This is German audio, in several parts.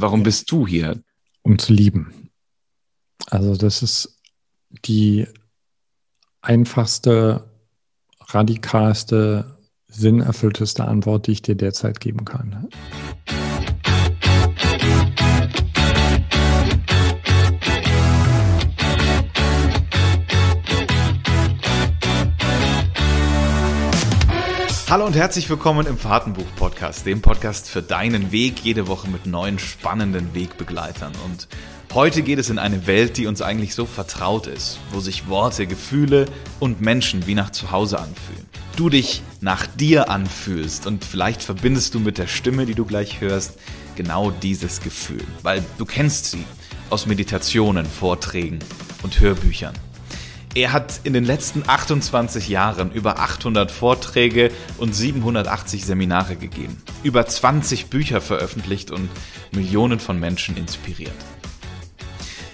Warum bist du hier? Um zu lieben. Also das ist die einfachste, radikalste, sinnerfüllteste Antwort, die ich dir derzeit geben kann. Hallo und herzlich willkommen im Fahrtenbuch-Podcast, dem Podcast für deinen Weg, jede Woche mit neuen spannenden Wegbegleitern. Und heute geht es in eine Welt, die uns eigentlich so vertraut ist, wo sich Worte, Gefühle und Menschen wie nach Zuhause anfühlen. Du dich nach dir anfühlst und vielleicht verbindest du mit der Stimme, die du gleich hörst, genau dieses Gefühl, weil du kennst sie aus Meditationen, Vorträgen und Hörbüchern. Er hat in den letzten 28 Jahren über 800 Vorträge und 780 Seminare gegeben, über 20 Bücher veröffentlicht und Millionen von Menschen inspiriert.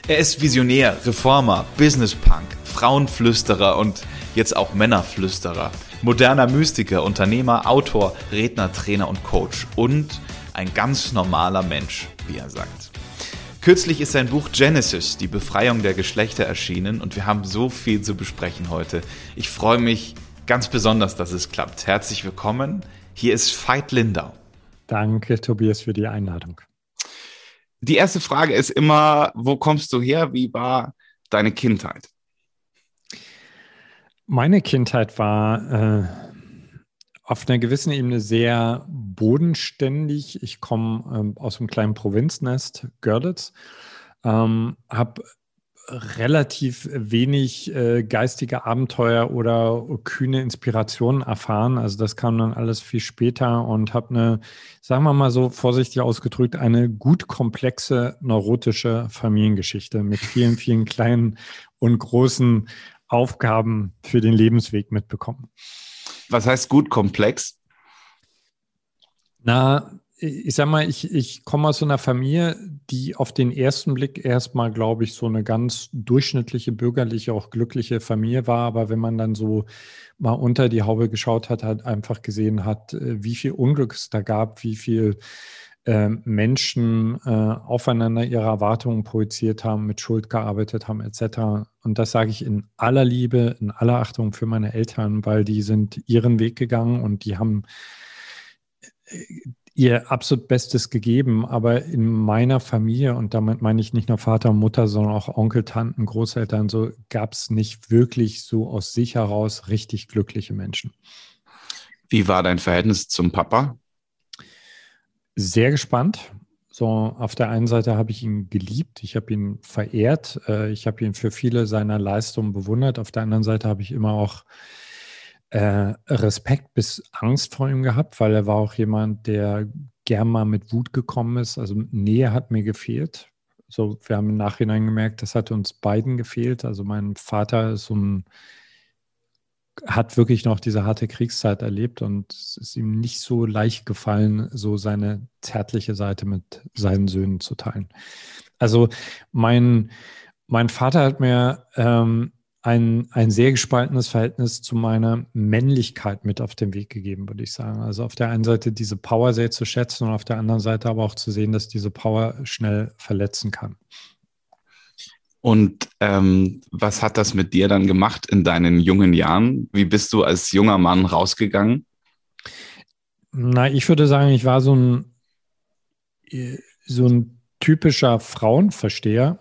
Er ist Visionär, Reformer, Businesspunk, Frauenflüsterer und jetzt auch Männerflüsterer, moderner Mystiker, Unternehmer, Autor, Redner, Trainer und Coach und ein ganz normaler Mensch, wie er sagt. Kürzlich ist sein Buch Genesis, die Befreiung der Geschlechter, erschienen und wir haben so viel zu besprechen heute. Ich freue mich ganz besonders, dass es klappt. Herzlich willkommen. Hier ist Veit Lindau. Danke, Tobias, für die Einladung. Die erste Frage ist immer, wo kommst du her? Wie war deine Kindheit? Meine Kindheit war äh, auf einer gewissen Ebene sehr bodenständig. Ich komme ähm, aus einem kleinen Provinznest, Görlitz, ähm, habe relativ wenig äh, geistige Abenteuer oder kühne Inspirationen erfahren. Also das kam dann alles viel später und habe eine, sagen wir mal so vorsichtig ausgedrückt, eine gut komplexe neurotische Familiengeschichte mit vielen, vielen kleinen und großen Aufgaben für den Lebensweg mitbekommen. Was heißt gut komplex? Na, ich sag mal, ich, ich komme aus so einer Familie, die auf den ersten Blick erstmal, glaube ich, so eine ganz durchschnittliche, bürgerliche, auch glückliche Familie war. Aber wenn man dann so mal unter die Haube geschaut hat, hat einfach gesehen hat, äh, wie viel Unglück es da gab, wie viel Menschen äh, aufeinander ihre Erwartungen projiziert haben, mit Schuld gearbeitet haben, etc. Und das sage ich in aller Liebe, in aller Achtung für meine Eltern, weil die sind ihren Weg gegangen und die haben äh, ihr absolut Bestes gegeben. Aber in meiner Familie, und damit meine ich nicht nur Vater und Mutter, sondern auch Onkel, Tanten, Großeltern, so gab es nicht wirklich so aus sich heraus richtig glückliche Menschen. Wie war dein Verhältnis zum Papa? Sehr gespannt. So, auf der einen Seite habe ich ihn geliebt, ich habe ihn verehrt, äh, ich habe ihn für viele seiner Leistungen bewundert. Auf der anderen Seite habe ich immer auch äh, Respekt bis Angst vor ihm gehabt, weil er war auch jemand, der gern mal mit Wut gekommen ist. Also Nähe hat mir gefehlt. So, wir haben im Nachhinein gemerkt, das hat uns beiden gefehlt. Also mein Vater ist so ein hat wirklich noch diese harte Kriegszeit erlebt und es ist ihm nicht so leicht gefallen, so seine zärtliche Seite mit seinen Söhnen zu teilen. Also mein, mein Vater hat mir ähm, ein, ein sehr gespaltenes Verhältnis zu meiner Männlichkeit mit auf den Weg gegeben, würde ich sagen. Also auf der einen Seite diese Power sehr zu schätzen und auf der anderen Seite aber auch zu sehen, dass diese Power schnell verletzen kann. Und ähm, was hat das mit dir dann gemacht in deinen jungen Jahren? Wie bist du als junger Mann rausgegangen? Na, ich würde sagen, ich war so ein, so ein typischer Frauenversteher.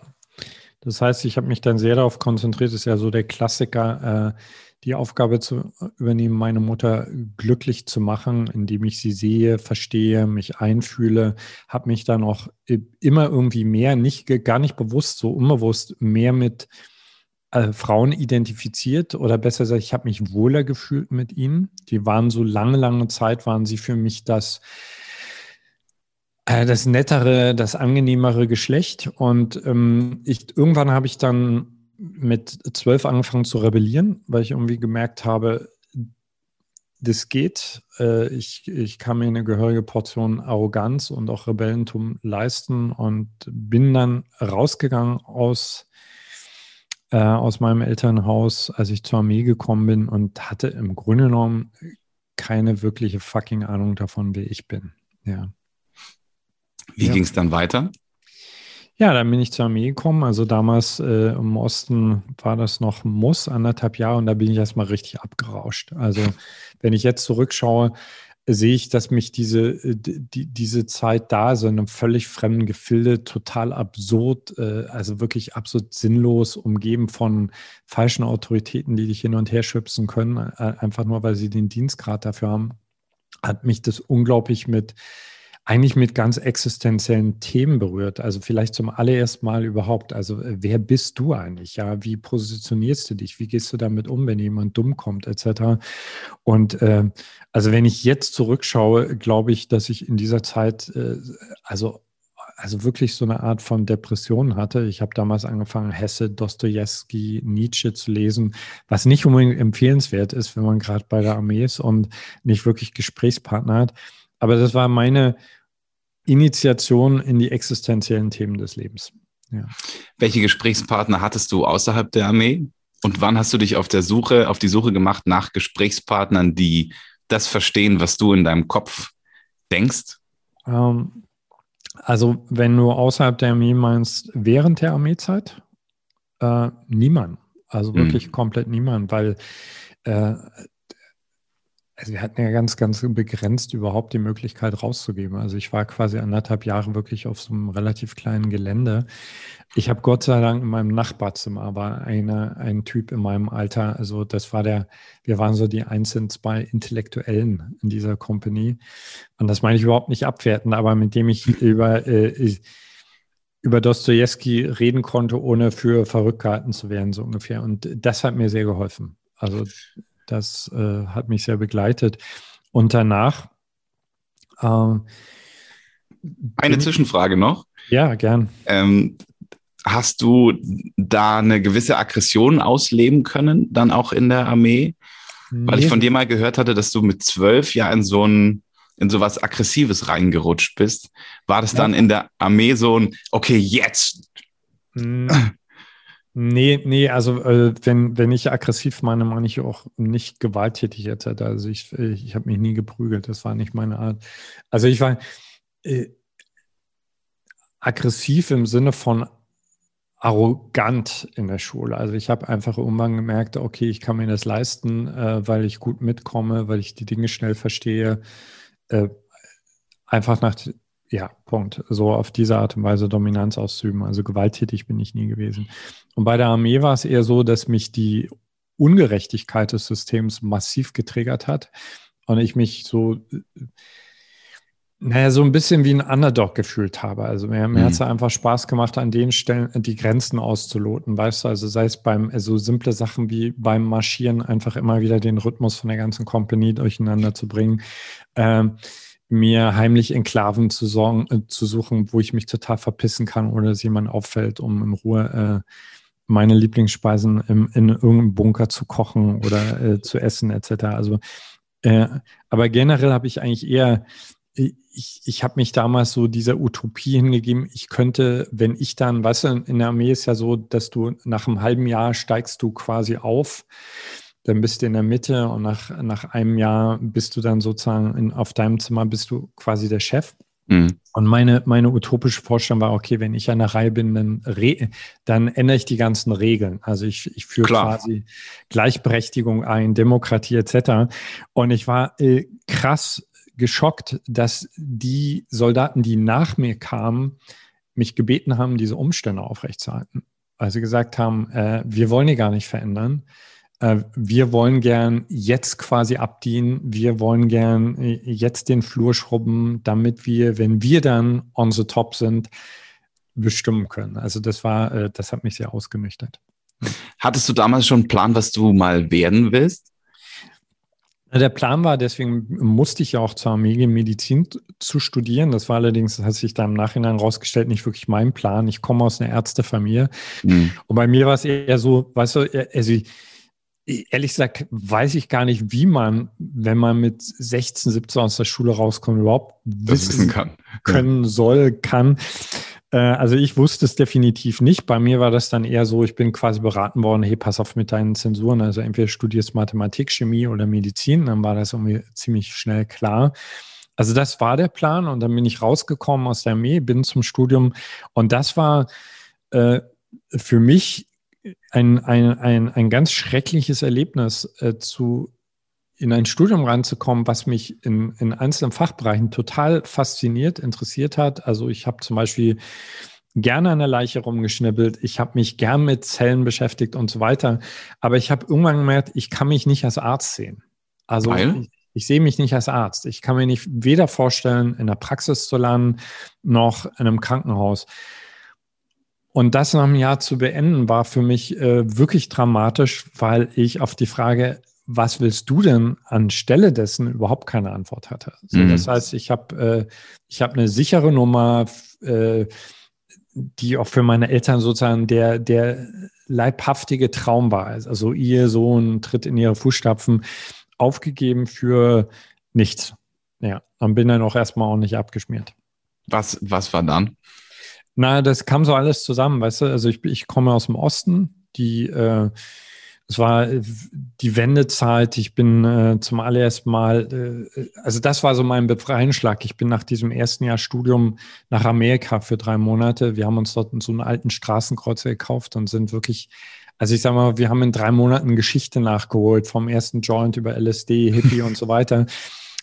Das heißt, ich habe mich dann sehr darauf konzentriert, das ist ja so der Klassiker, äh, die Aufgabe zu übernehmen, meine Mutter glücklich zu machen, indem ich sie sehe, verstehe, mich einfühle, habe mich dann auch immer irgendwie mehr, nicht gar nicht bewusst, so unbewusst mehr mit äh, Frauen identifiziert oder besser gesagt, ich habe mich wohler gefühlt mit ihnen. Die waren so lange, lange Zeit, waren sie für mich das äh, das nettere, das angenehmere Geschlecht. Und ähm, ich, irgendwann habe ich dann mit zwölf angefangen zu rebellieren, weil ich irgendwie gemerkt habe, das geht. Äh, ich, ich kann mir eine gehörige Portion Arroganz und auch Rebellentum leisten und bin dann rausgegangen aus, äh, aus meinem Elternhaus, als ich zur Armee gekommen bin und hatte im Grunde genommen keine wirkliche fucking Ahnung davon, wer ich bin. Ja. Wie ja. ging es dann weiter? Ja, dann bin ich zur Armee gekommen. Also damals äh, im Osten war das noch Muss, anderthalb Jahre, und da bin ich erstmal richtig abgerauscht. Also wenn ich jetzt zurückschaue, sehe ich, dass mich diese, äh, die, diese Zeit da, so in einem völlig fremden Gefilde, total absurd, äh, also wirklich absolut sinnlos, umgeben von falschen Autoritäten, die dich hin und her schubsen können, äh, einfach nur, weil sie den Dienstgrad dafür haben, hat mich das unglaublich mit eigentlich mit ganz existenziellen Themen berührt. Also vielleicht zum allerersten Mal überhaupt. Also äh, wer bist du eigentlich? Ja, wie positionierst du dich? Wie gehst du damit um, wenn jemand dumm kommt, etc. Und äh, also wenn ich jetzt zurückschaue, glaube ich, dass ich in dieser Zeit äh, also also wirklich so eine Art von Depression hatte. Ich habe damals angefangen, Hesse, Dostoevsky, Nietzsche zu lesen, was nicht unbedingt empfehlenswert ist, wenn man gerade bei der Armee ist und nicht wirklich Gesprächspartner hat. Aber das war meine Initiation in die existenziellen Themen des Lebens. Ja. Welche Gesprächspartner hattest du außerhalb der Armee? Und wann hast du dich auf der Suche, auf die Suche gemacht nach Gesprächspartnern, die das verstehen, was du in deinem Kopf denkst? Ähm, also, wenn du außerhalb der Armee meinst, während der Armeezeit, äh, niemand. Also wirklich mhm. komplett niemand, weil äh, also wir hatten ja ganz, ganz begrenzt überhaupt die Möglichkeit rauszugeben. Also ich war quasi anderthalb Jahre wirklich auf so einem relativ kleinen Gelände. Ich habe Gott sei Dank in meinem Nachbarzimmer war eine, ein Typ in meinem Alter. Also das war der, wir waren so die einzelnen zwei Intellektuellen in dieser Company. Und das meine ich überhaupt nicht abwerten, aber mit dem ich über, äh, über Dostoevsky reden konnte, ohne für verrückt gehalten zu werden, so ungefähr. Und das hat mir sehr geholfen. Also das äh, hat mich sehr begleitet. Und danach. Äh, Eine Zwischenfrage noch. Ja, gern. Ähm, hast du da eine gewisse Aggression ausleben können, dann auch in der Armee? Nee. Weil ich von dir mal gehört hatte, dass du mit zwölf ja in so ein in sowas Aggressives reingerutscht bist. War das ja. dann in der Armee so ein, okay, jetzt? Nee, nee, also äh, wenn, wenn ich aggressiv meine, meine ich auch nicht gewalttätig jetzt. Also ich, ich habe mich nie geprügelt, das war nicht meine Art. Also ich war äh, aggressiv im Sinne von arrogant in der Schule. Also ich habe einfach irgendwann gemerkt, okay, ich kann mir das leisten, äh, weil ich gut mitkomme, weil ich die Dinge schnell verstehe. Äh, einfach nach, ja, Punkt. So auf diese Art und Weise Dominanz auszuüben. Also gewalttätig bin ich nie gewesen. Und bei der Armee war es eher so, dass mich die Ungerechtigkeit des Systems massiv getriggert hat und ich mich so, naja, so ein bisschen wie ein Underdog gefühlt habe. Also mir, mir mhm. hat es einfach Spaß gemacht, an den Stellen die Grenzen auszuloten, weißt du, also sei es beim, so also simple Sachen wie beim Marschieren einfach immer wieder den Rhythmus von der ganzen Company durcheinander zu bringen. Ähm, mir heimlich Enklaven zu, sorgen, äh, zu suchen, wo ich mich total verpissen kann oder es jemand auffällt, um in Ruhe äh, meine Lieblingsspeisen im, in irgendeinem Bunker zu kochen oder äh, zu essen etc. Also, äh, aber generell habe ich eigentlich eher, ich, ich habe mich damals so dieser Utopie hingegeben, ich könnte, wenn ich dann, weißt du, in der Armee ist ja so, dass du nach einem halben Jahr steigst du quasi auf dann bist du in der Mitte und nach, nach einem Jahr bist du dann sozusagen in, auf deinem Zimmer, bist du quasi der Chef. Mhm. Und meine, meine utopische Vorstellung war, okay, wenn ich an der Reihe bin, dann, re dann ändere ich die ganzen Regeln. Also ich, ich führe Klar. quasi Gleichberechtigung ein, Demokratie etc. Und ich war äh, krass geschockt, dass die Soldaten, die nach mir kamen, mich gebeten haben, diese Umstände aufrechtzuerhalten. Weil sie gesagt haben, äh, wir wollen die gar nicht verändern wir wollen gern jetzt quasi abdienen, wir wollen gern äh, jetzt den Flur schrubben, damit wir, wenn wir dann on the top sind, bestimmen können. Also das war, äh, das hat mich sehr ausgenüchtert. Hattest du damals schon einen Plan, was du mal werden willst? Der Plan war, deswegen musste ich ja auch zur Armee Medizin zu studieren. Das war allerdings, das hat sich dann im Nachhinein rausgestellt, nicht wirklich mein Plan. Ich komme aus einer Ärztefamilie. Mhm. Und bei mir war es eher so, weißt du, also ich, ehrlich gesagt weiß ich gar nicht, wie man, wenn man mit 16, 17 aus der Schule rauskommt, überhaupt wissen, kann. können soll, kann. Äh, also ich wusste es definitiv nicht. Bei mir war das dann eher so, ich bin quasi beraten worden, hey, pass auf mit deinen Zensuren. Also entweder studierst Mathematik, Chemie oder Medizin. Dann war das irgendwie ziemlich schnell klar. Also das war der Plan und dann bin ich rausgekommen aus der Armee, bin zum Studium und das war äh, für mich ein, ein, ein, ein ganz schreckliches Erlebnis, äh, zu, in ein Studium reinzukommen, was mich in, in einzelnen Fachbereichen total fasziniert, interessiert hat. Also ich habe zum Beispiel gerne an der Leiche rumgeschnippelt, ich habe mich gern mit Zellen beschäftigt und so weiter. Aber ich habe irgendwann gemerkt, ich kann mich nicht als Arzt sehen. Also ich, ich, sehe mich nicht als Arzt. Ich kann mir nicht weder vorstellen, in der Praxis zu landen, noch in einem Krankenhaus. Und das nach einem Jahr zu beenden, war für mich äh, wirklich dramatisch, weil ich auf die Frage, was willst du denn anstelle dessen überhaupt keine Antwort hatte. So, mhm. Das heißt, ich habe äh, ich hab eine sichere Nummer, äh, die auch für meine Eltern sozusagen der, der leibhaftige Traum war. Also ihr Sohn tritt in ihre Fußstapfen, aufgegeben für nichts. Ja, und bin dann auch erstmal auch nicht abgeschmiert. Was, was war dann? Na, das kam so alles zusammen, weißt du? Also ich, ich komme aus dem Osten, die, äh, es war die Wendezeit, ich bin äh, zum allerersten Mal, äh, also das war so mein Befreiungsschlag. Ich bin nach diesem ersten Jahr Studium nach Amerika für drei Monate. Wir haben uns dort so einen alten Straßenkreuzer gekauft und sind wirklich also ich sag mal, wir haben in drei Monaten Geschichte nachgeholt, vom ersten Joint über LSD, Hippie und so weiter.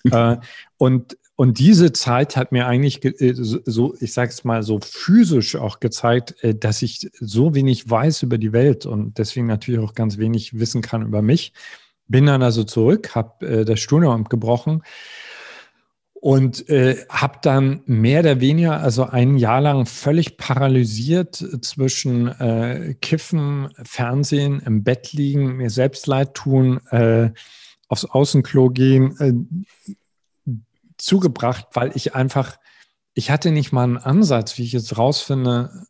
äh, und und diese Zeit hat mir eigentlich äh, so, ich sage es mal so physisch auch gezeigt, äh, dass ich so wenig weiß über die Welt und deswegen natürlich auch ganz wenig wissen kann über mich. Bin dann also zurück, habe äh, das Studium gebrochen und äh, habe dann mehr oder weniger, also ein Jahr lang völlig paralysiert zwischen Kiffen, Fernsehen, im Bett liegen, mir selbst leid tun, aufs Außenklo gehen, zugebracht, weil ich einfach, ich hatte nicht mal einen Ansatz, wie ich jetzt rausfinde,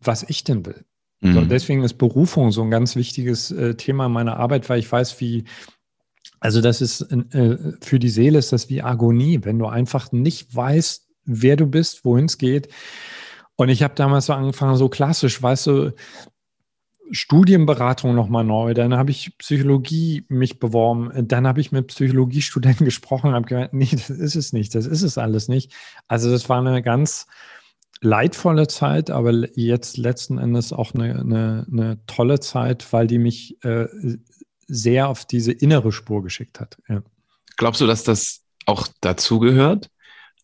was ich denn will. Mhm. So, deswegen ist Berufung so ein ganz wichtiges äh, Thema meiner Arbeit, weil ich weiß, wie, also das ist äh, für die Seele ist das wie Agonie, wenn du einfach nicht weißt, wer du bist, wohin es geht. Und ich habe damals so angefangen, so klassisch, weißt du, Studienberatung nochmal neu, dann habe ich Psychologie mich beworben, dann habe ich mit Psychologiestudenten gesprochen und habe gemeint, nee, das ist es nicht, das ist es alles nicht. Also das war eine ganz leidvolle Zeit, aber jetzt letzten Endes auch eine, eine, eine tolle Zeit, weil die mich äh, sehr auf diese innere Spur geschickt hat. Ja. Glaubst du, dass das auch dazugehört?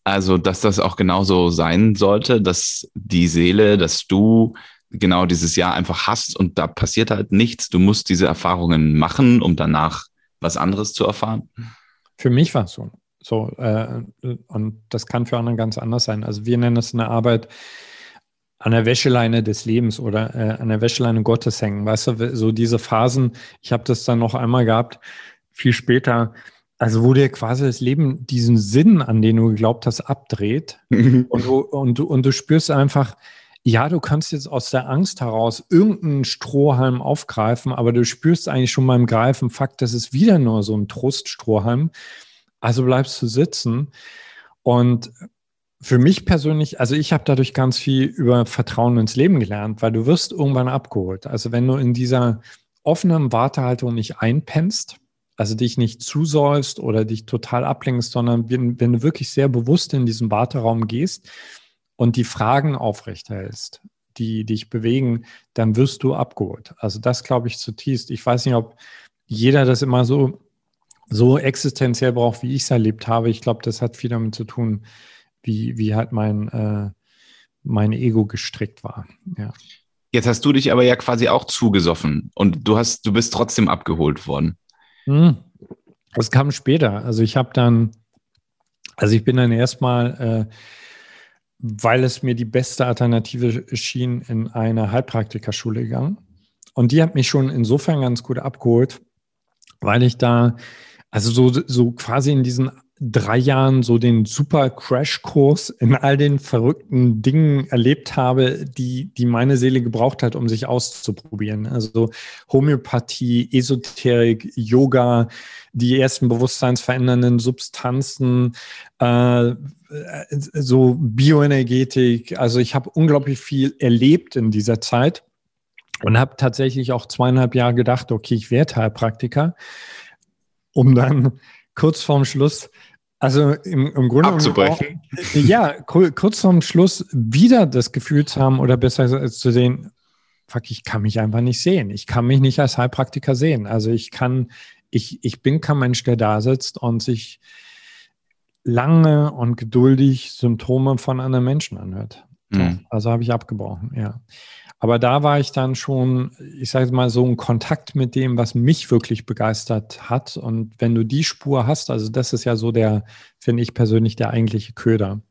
Also, dass das auch genauso sein sollte, dass die Seele, dass du genau dieses Jahr einfach hast und da passiert halt nichts. Du musst diese Erfahrungen machen, um danach was anderes zu erfahren. Für mich war es so. So, äh, und das kann für andere ganz anders sein. Also wir nennen es eine Arbeit an der Wäscheleine des Lebens oder äh, an der Wäscheleine Gottes hängen. Weißt du, so diese Phasen, ich habe das dann noch einmal gehabt, viel später, also wo dir quasi das Leben diesen Sinn, an den du geglaubt hast, abdreht und, du, und, du, und du spürst einfach, ja, du kannst jetzt aus der Angst heraus irgendeinen Strohhalm aufgreifen, aber du spürst eigentlich schon beim Greifen, Fakt, das ist wieder nur so ein Troststrohhalm. Also bleibst du sitzen. Und für mich persönlich, also ich habe dadurch ganz viel über Vertrauen ins Leben gelernt, weil du wirst irgendwann abgeholt. Also wenn du in dieser offenen Wartehaltung nicht einpennst, also dich nicht zusäufst oder dich total ablenkst, sondern wenn, wenn du wirklich sehr bewusst in diesen Warteraum gehst, und die Fragen aufrechterhältst, die dich bewegen, dann wirst du abgeholt. Also das glaube ich zutiefst. Ich weiß nicht, ob jeder das immer so, so existenziell braucht, wie ich es erlebt habe. Ich glaube, das hat viel damit zu tun, wie, wie halt mein, äh, mein Ego gestrickt war. Ja. Jetzt hast du dich aber ja quasi auch zugesoffen und du hast, du bist trotzdem abgeholt worden. Hm. Das kam später. Also ich habe dann, also ich bin dann erstmal äh, weil es mir die beste Alternative schien, in eine Heilpraktikerschule gegangen. Und die hat mich schon insofern ganz gut abgeholt, weil ich da, also so, so quasi in diesen drei Jahren so den super Crash-Kurs in all den verrückten Dingen erlebt habe, die, die meine Seele gebraucht hat, um sich auszuprobieren. Also Homöopathie, Esoterik, Yoga, die ersten bewusstseinsverändernden Substanzen, äh, so Bioenergetik. Also ich habe unglaublich viel erlebt in dieser Zeit und habe tatsächlich auch zweieinhalb Jahre gedacht, okay, ich werde Heilpraktiker, um dann kurz vorm Schluss Also im, im Grunde abzubrechen. Auch, ja, kurz vorm Schluss wieder das Gefühl zu haben oder besser als zu sehen, fuck, ich kann mich einfach nicht sehen. Ich kann mich nicht als Heilpraktiker sehen. Also ich kann, ich, ich bin kein Mensch, der da sitzt und sich lange und geduldig Symptome von anderen Menschen anhört. Mhm. Also habe ich abgebrochen, ja. Aber da war ich dann schon, ich sage mal, so in Kontakt mit dem, was mich wirklich begeistert hat. Und wenn du die Spur hast, also das ist ja so der, finde ich persönlich, der eigentliche Köder,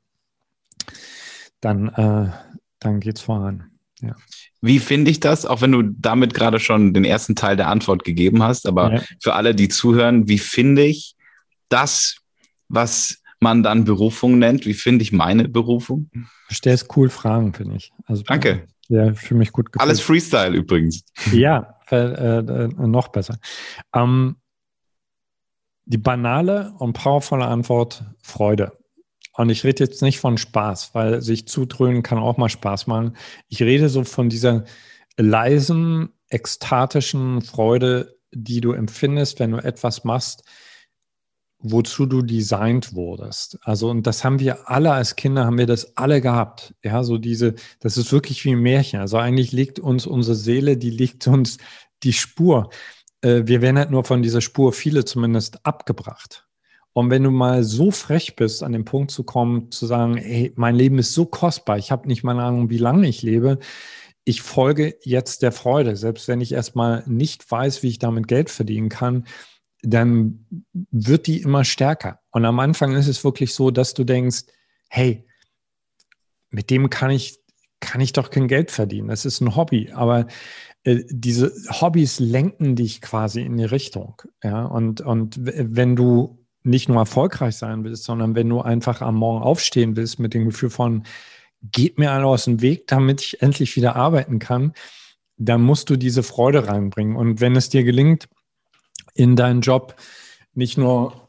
dann, äh, dann es voran. Ja. Wie finde ich das, auch wenn du damit gerade schon den ersten Teil der Antwort gegeben hast, aber ja. für alle, die zuhören, wie finde ich das, was man dann Berufung nennt? Wie finde ich meine Berufung? Du stellst cool Fragen, finde ich. Also, Danke. Ja, für mich gut gefällt. Alles Freestyle übrigens. Ja, äh, äh, noch besser. Ähm, die banale und powervolle Antwort, Freude. Und ich rede jetzt nicht von Spaß, weil sich zudröhnen kann auch mal Spaß machen. Ich rede so von dieser leisen, ekstatischen Freude, die du empfindest, wenn du etwas machst, wozu du designt wurdest. Also, und das haben wir alle als Kinder, haben wir das alle gehabt. Ja, so diese, das ist wirklich wie ein Märchen. Also eigentlich liegt uns unsere Seele, die liegt uns die Spur. Äh, wir werden halt nur von dieser Spur, viele zumindest, abgebracht. Und wenn du mal so frech bist, an den Punkt zu kommen, zu sagen, hey, mein Leben ist so kostbar, ich habe nicht mal eine Ahnung, wie lange ich lebe, ich folge jetzt der Freude, selbst wenn ich erstmal nicht weiß, wie ich damit Geld verdienen kann, dann wird die immer stärker. Und am Anfang ist es wirklich so, dass du denkst, hey, mit dem kann ich, kann ich doch kein Geld verdienen. Das ist ein Hobby. Aber äh, diese Hobbys lenken dich quasi in die Richtung. Ja, und, und wenn du nicht nur erfolgreich sein willst, sondern wenn du einfach am Morgen aufstehen willst mit dem Gefühl von, geht mir alle aus dem Weg, damit ich endlich wieder arbeiten kann, dann musst du diese Freude reinbringen. Und wenn es dir gelingt, in deinen Job nicht nur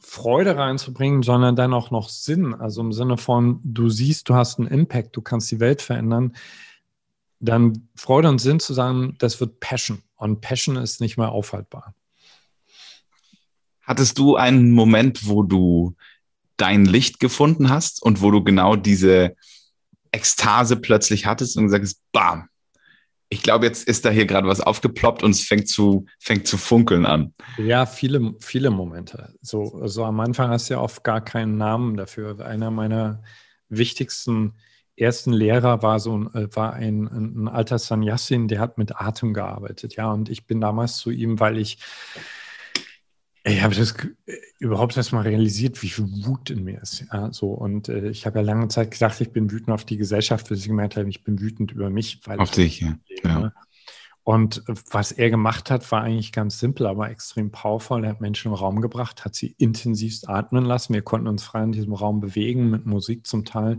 Freude reinzubringen, sondern dann auch noch Sinn. Also im Sinne von, du siehst, du hast einen Impact, du kannst die Welt verändern. Dann Freude und Sinn zu sagen, das wird Passion. Und Passion ist nicht mehr aufhaltbar. Hattest du einen Moment, wo du dein Licht gefunden hast und wo du genau diese Ekstase plötzlich hattest und gesagt hast, bam, ich glaube, jetzt ist da hier gerade was aufgeploppt und es fängt zu, fängt zu funkeln an. Ja, viele, viele Momente. So, so am Anfang hast du ja oft gar keinen Namen dafür. Einer meiner wichtigsten ersten Lehrer war so ein, äh, war ein, ein alter Sannyasin, der hat mit Atem gearbeitet. Ja, und ich bin damals zu ihm, weil ich ich habe das überhaupt erst mal realisiert, wie viel Wut in mir ist. Ja, so. Und äh, ich habe ja lange Zeit gedacht, ich bin wütend auf die Gesellschaft, bis ich gemerkt habe, ich bin wütend über mich. auf dich, ja. Ja. Ne? Und was er gemacht hat, war eigentlich ganz simpel, aber extrem powerful. Er hat Menschen im Raum gebracht, hat sie intensivst atmen lassen. Wir konnten uns frei in diesem Raum bewegen, mit Musik zum Teil.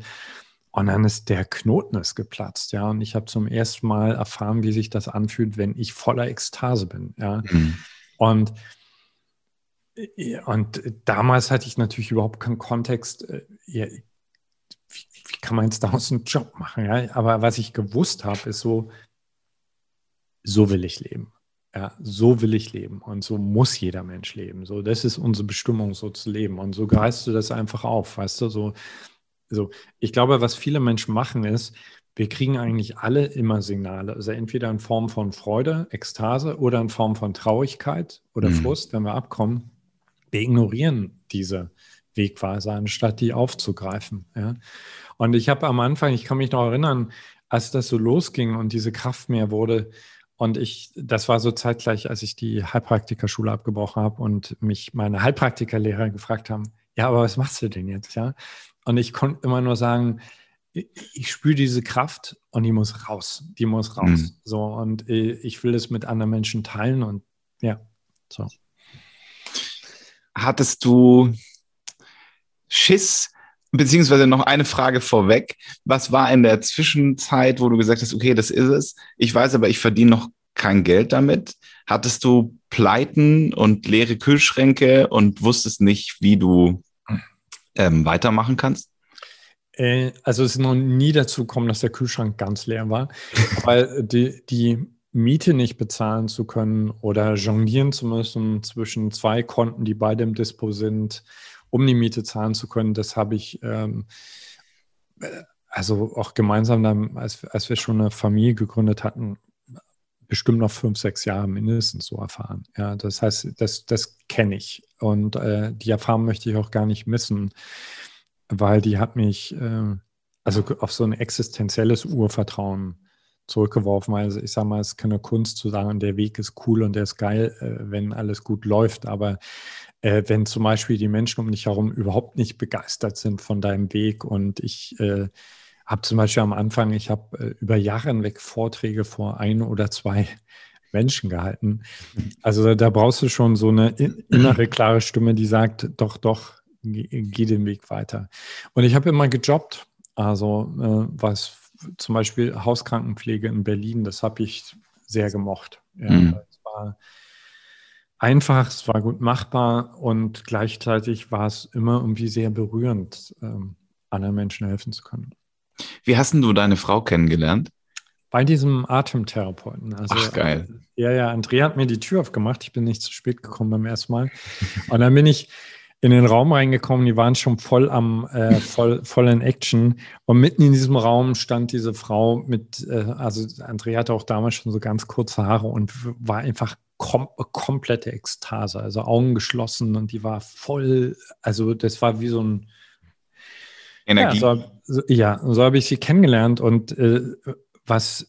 Und dann ist der Knoten ist geplatzt, ja. Und ich habe zum ersten Mal erfahren, wie sich das anfühlt, wenn ich voller Ekstase bin, ja. Mhm. Und und damals hatte ich natürlich überhaupt keinen Kontext. Äh, ja, wie, wie, kann man jetzt daraus einen Job machen? Ja? Aber was ich gewusst habe, ist so, so will ich leben. Ja, so will ich leben und so muss jeder Mensch leben. So, das ist unsere Bestimmung, so zu leben. Und so greifst du das einfach auf, weißt du? So, so, ich glaube, was viele Menschen machen, ist, wir kriegen eigentlich alle immer Signale. Also entweder in Form von Freude, Ekstase oder in Form von Traurigkeit oder mhm. Frust, wenn wir abkommen wir ignorieren diese Wegweise, anstatt die aufzugreifen. Ja. Und ich habe am Anfang, ich kann mich noch erinnern, als das so losging und diese Kraft mehr wurde, und ich, das war so zeitgleich, als ich die Heilpraktikerschule abgebrochen habe und mich meine Heilpraktikerlehrer gefragt haben, ja, aber was machst du denn jetzt? Ja. Und ich konnte immer nur sagen, ich spüre diese Kraft und die muss raus. Die muss raus. Mhm. So, und ich will es mit anderen Menschen teilen und ja, so hattest du Schiss, beziehungsweise noch eine Frage vorweg. Was war in der Zwischenzeit, wo du gesagt hast, okay, das ist es, ich weiß aber, ich verdiene noch kein Geld damit? Hattest du Pleiten und leere Kühlschränke und wusstest nicht, wie du ähm, weitermachen kannst? Äh, also es ist noch nie dazu gekommen, dass der Kühlschrank ganz leer war, weil die, die Miete nicht bezahlen zu können oder jonglieren zu müssen zwischen zwei Konten, die beide im Dispo sind um die Miete zahlen zu können. Das habe ich ähm, also auch gemeinsam dann, als, als wir schon eine Familie gegründet hatten, bestimmt noch fünf, sechs Jahre mindestens so erfahren. Ja, das heißt, das, das kenne ich. Und äh, die Erfahrung möchte ich auch gar nicht missen, weil die hat mich äh, also auf so ein existenzielles Urvertrauen zurückgeworfen. Also ich sage mal, es ist keine Kunst zu sagen, der Weg ist cool und der ist geil, äh, wenn alles gut läuft. Aber äh, wenn zum Beispiel die Menschen um dich herum überhaupt nicht begeistert sind von deinem Weg und ich äh, habe zum Beispiel am Anfang, ich habe äh, über Jahre hinweg Vorträge vor ein oder zwei Menschen gehalten. Also da brauchst du schon so eine innere klare Stimme, die sagt, doch, doch, geh, geh den Weg weiter. Und ich habe immer gejobbt, also äh, was zum Beispiel Hauskrankenpflege in Berlin, das habe ich sehr gemocht. Ja, mhm. Es war einfach, es war gut machbar und gleichzeitig war es immer irgendwie sehr berührend, ähm, anderen Menschen helfen zu können. Wie hast du deine Frau kennengelernt? Bei diesem Atemtherapeuten. Also, Ach, geil. Ja, ja, Andrea hat mir die Tür aufgemacht. Ich bin nicht zu spät gekommen beim ersten Mal. Und dann bin ich in den Raum reingekommen, die waren schon voll am, äh, voll, voll in Action. Und mitten in diesem Raum stand diese Frau mit, äh, also Andrea hatte auch damals schon so ganz kurze Haare und war einfach kom komplette Ekstase, also Augen geschlossen und die war voll, also das war wie so ein Energie. Ja, so, ja, so habe ich sie kennengelernt und äh, was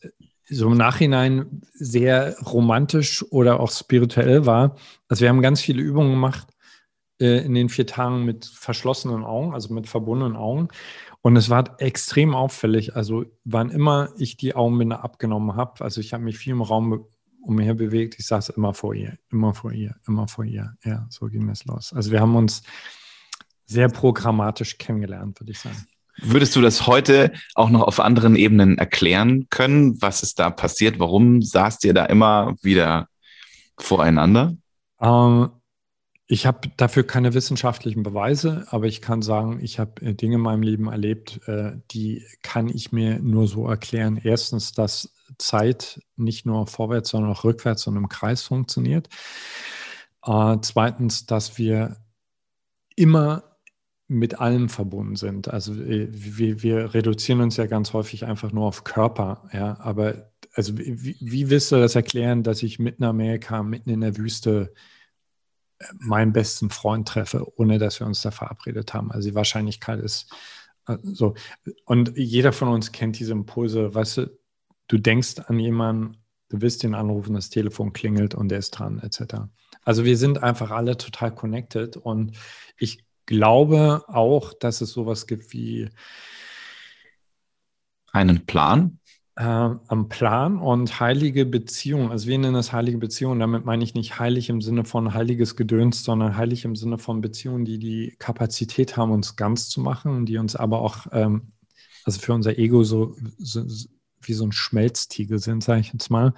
so im Nachhinein sehr romantisch oder auch spirituell war. Also wir haben ganz viele Übungen gemacht in den vier Tagen mit verschlossenen Augen, also mit verbundenen Augen. Und es war extrem auffällig. Also wann immer ich die Augenbinde abgenommen habe, also ich habe mich viel im Raum umher bewegt, ich saß immer vor ihr, immer vor ihr, immer vor ihr. Ja, so ging es los. Also wir haben uns sehr programmatisch kennengelernt, würde ich sagen. Würdest du das heute auch noch auf anderen Ebenen erklären können? Was ist da passiert? Warum saßt ihr da immer wieder voreinander? Ähm, ich habe dafür keine wissenschaftlichen Beweise, aber ich kann sagen, ich habe äh, Dinge in meinem Leben erlebt, äh, die kann ich mir nur so erklären. Erstens, dass Zeit nicht nur vorwärts, sondern auch rückwärts und im Kreis funktioniert. Äh, zweitens, dass wir immer mit allem verbunden sind. Also wir, wir, reduzieren uns ja ganz häufig einfach nur auf Körper, ja, aber also wie, wie willst du das erklären, dass ich mitten in Amerika, mitten in der Wüste meinen besten Freund treffe, ohne dass wir uns da verabredet haben? Also die Wahrscheinlichkeit ist äh, so. Und jeder von uns kennt diese Impulse, weißt du, du denkst an jemanden, du willst ihn anrufen, das Telefon klingelt und der ist dran, etc. Also wir sind einfach alle total connected und ich glaube auch, dass es sowas gibt wie einen Plan. Äh, am Plan und heilige Beziehung. Also wir nennen das heilige Beziehung. Damit meine ich nicht heilig im Sinne von heiliges Gedöns, sondern heilig im Sinne von Beziehungen, die die Kapazität haben, uns ganz zu machen, die uns aber auch, ähm, also für unser Ego so, so wie so ein Schmelztiegel sind, sage ich jetzt mal,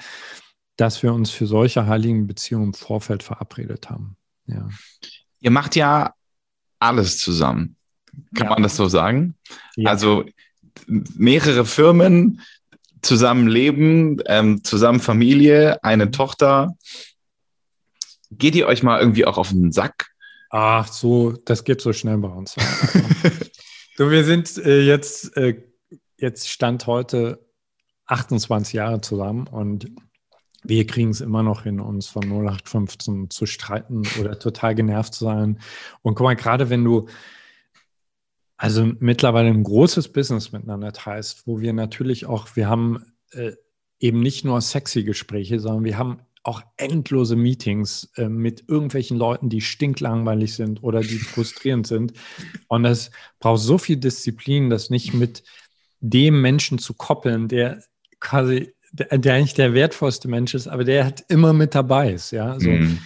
dass wir uns für solche heiligen Beziehungen im Vorfeld verabredet haben. Ja. Ihr macht ja alles zusammen. Kann ja. man das so sagen? Ja. Also mehrere Firmen, zusammen leben, ähm, zusammen Familie, eine Tochter. Geht ihr euch mal irgendwie auch auf den Sack? Ach so, das geht so schnell bei uns. so, wir sind äh, jetzt, äh, jetzt Stand heute 28 Jahre zusammen und wir kriegen es immer noch hin, uns von 0815 zu streiten oder total genervt zu sein. Und guck mal, gerade wenn du also mittlerweile ein großes Business miteinander teilst, wo wir natürlich auch, wir haben äh, eben nicht nur sexy Gespräche, sondern wir haben auch endlose Meetings äh, mit irgendwelchen Leuten, die stinklangweilig sind oder die frustrierend sind. Und es braucht so viel Disziplin, das nicht mit dem Menschen zu koppeln, der quasi der, der, eigentlich der wertvollste Mensch ist, aber der hat immer mit dabei ist. Ja? So. Mhm.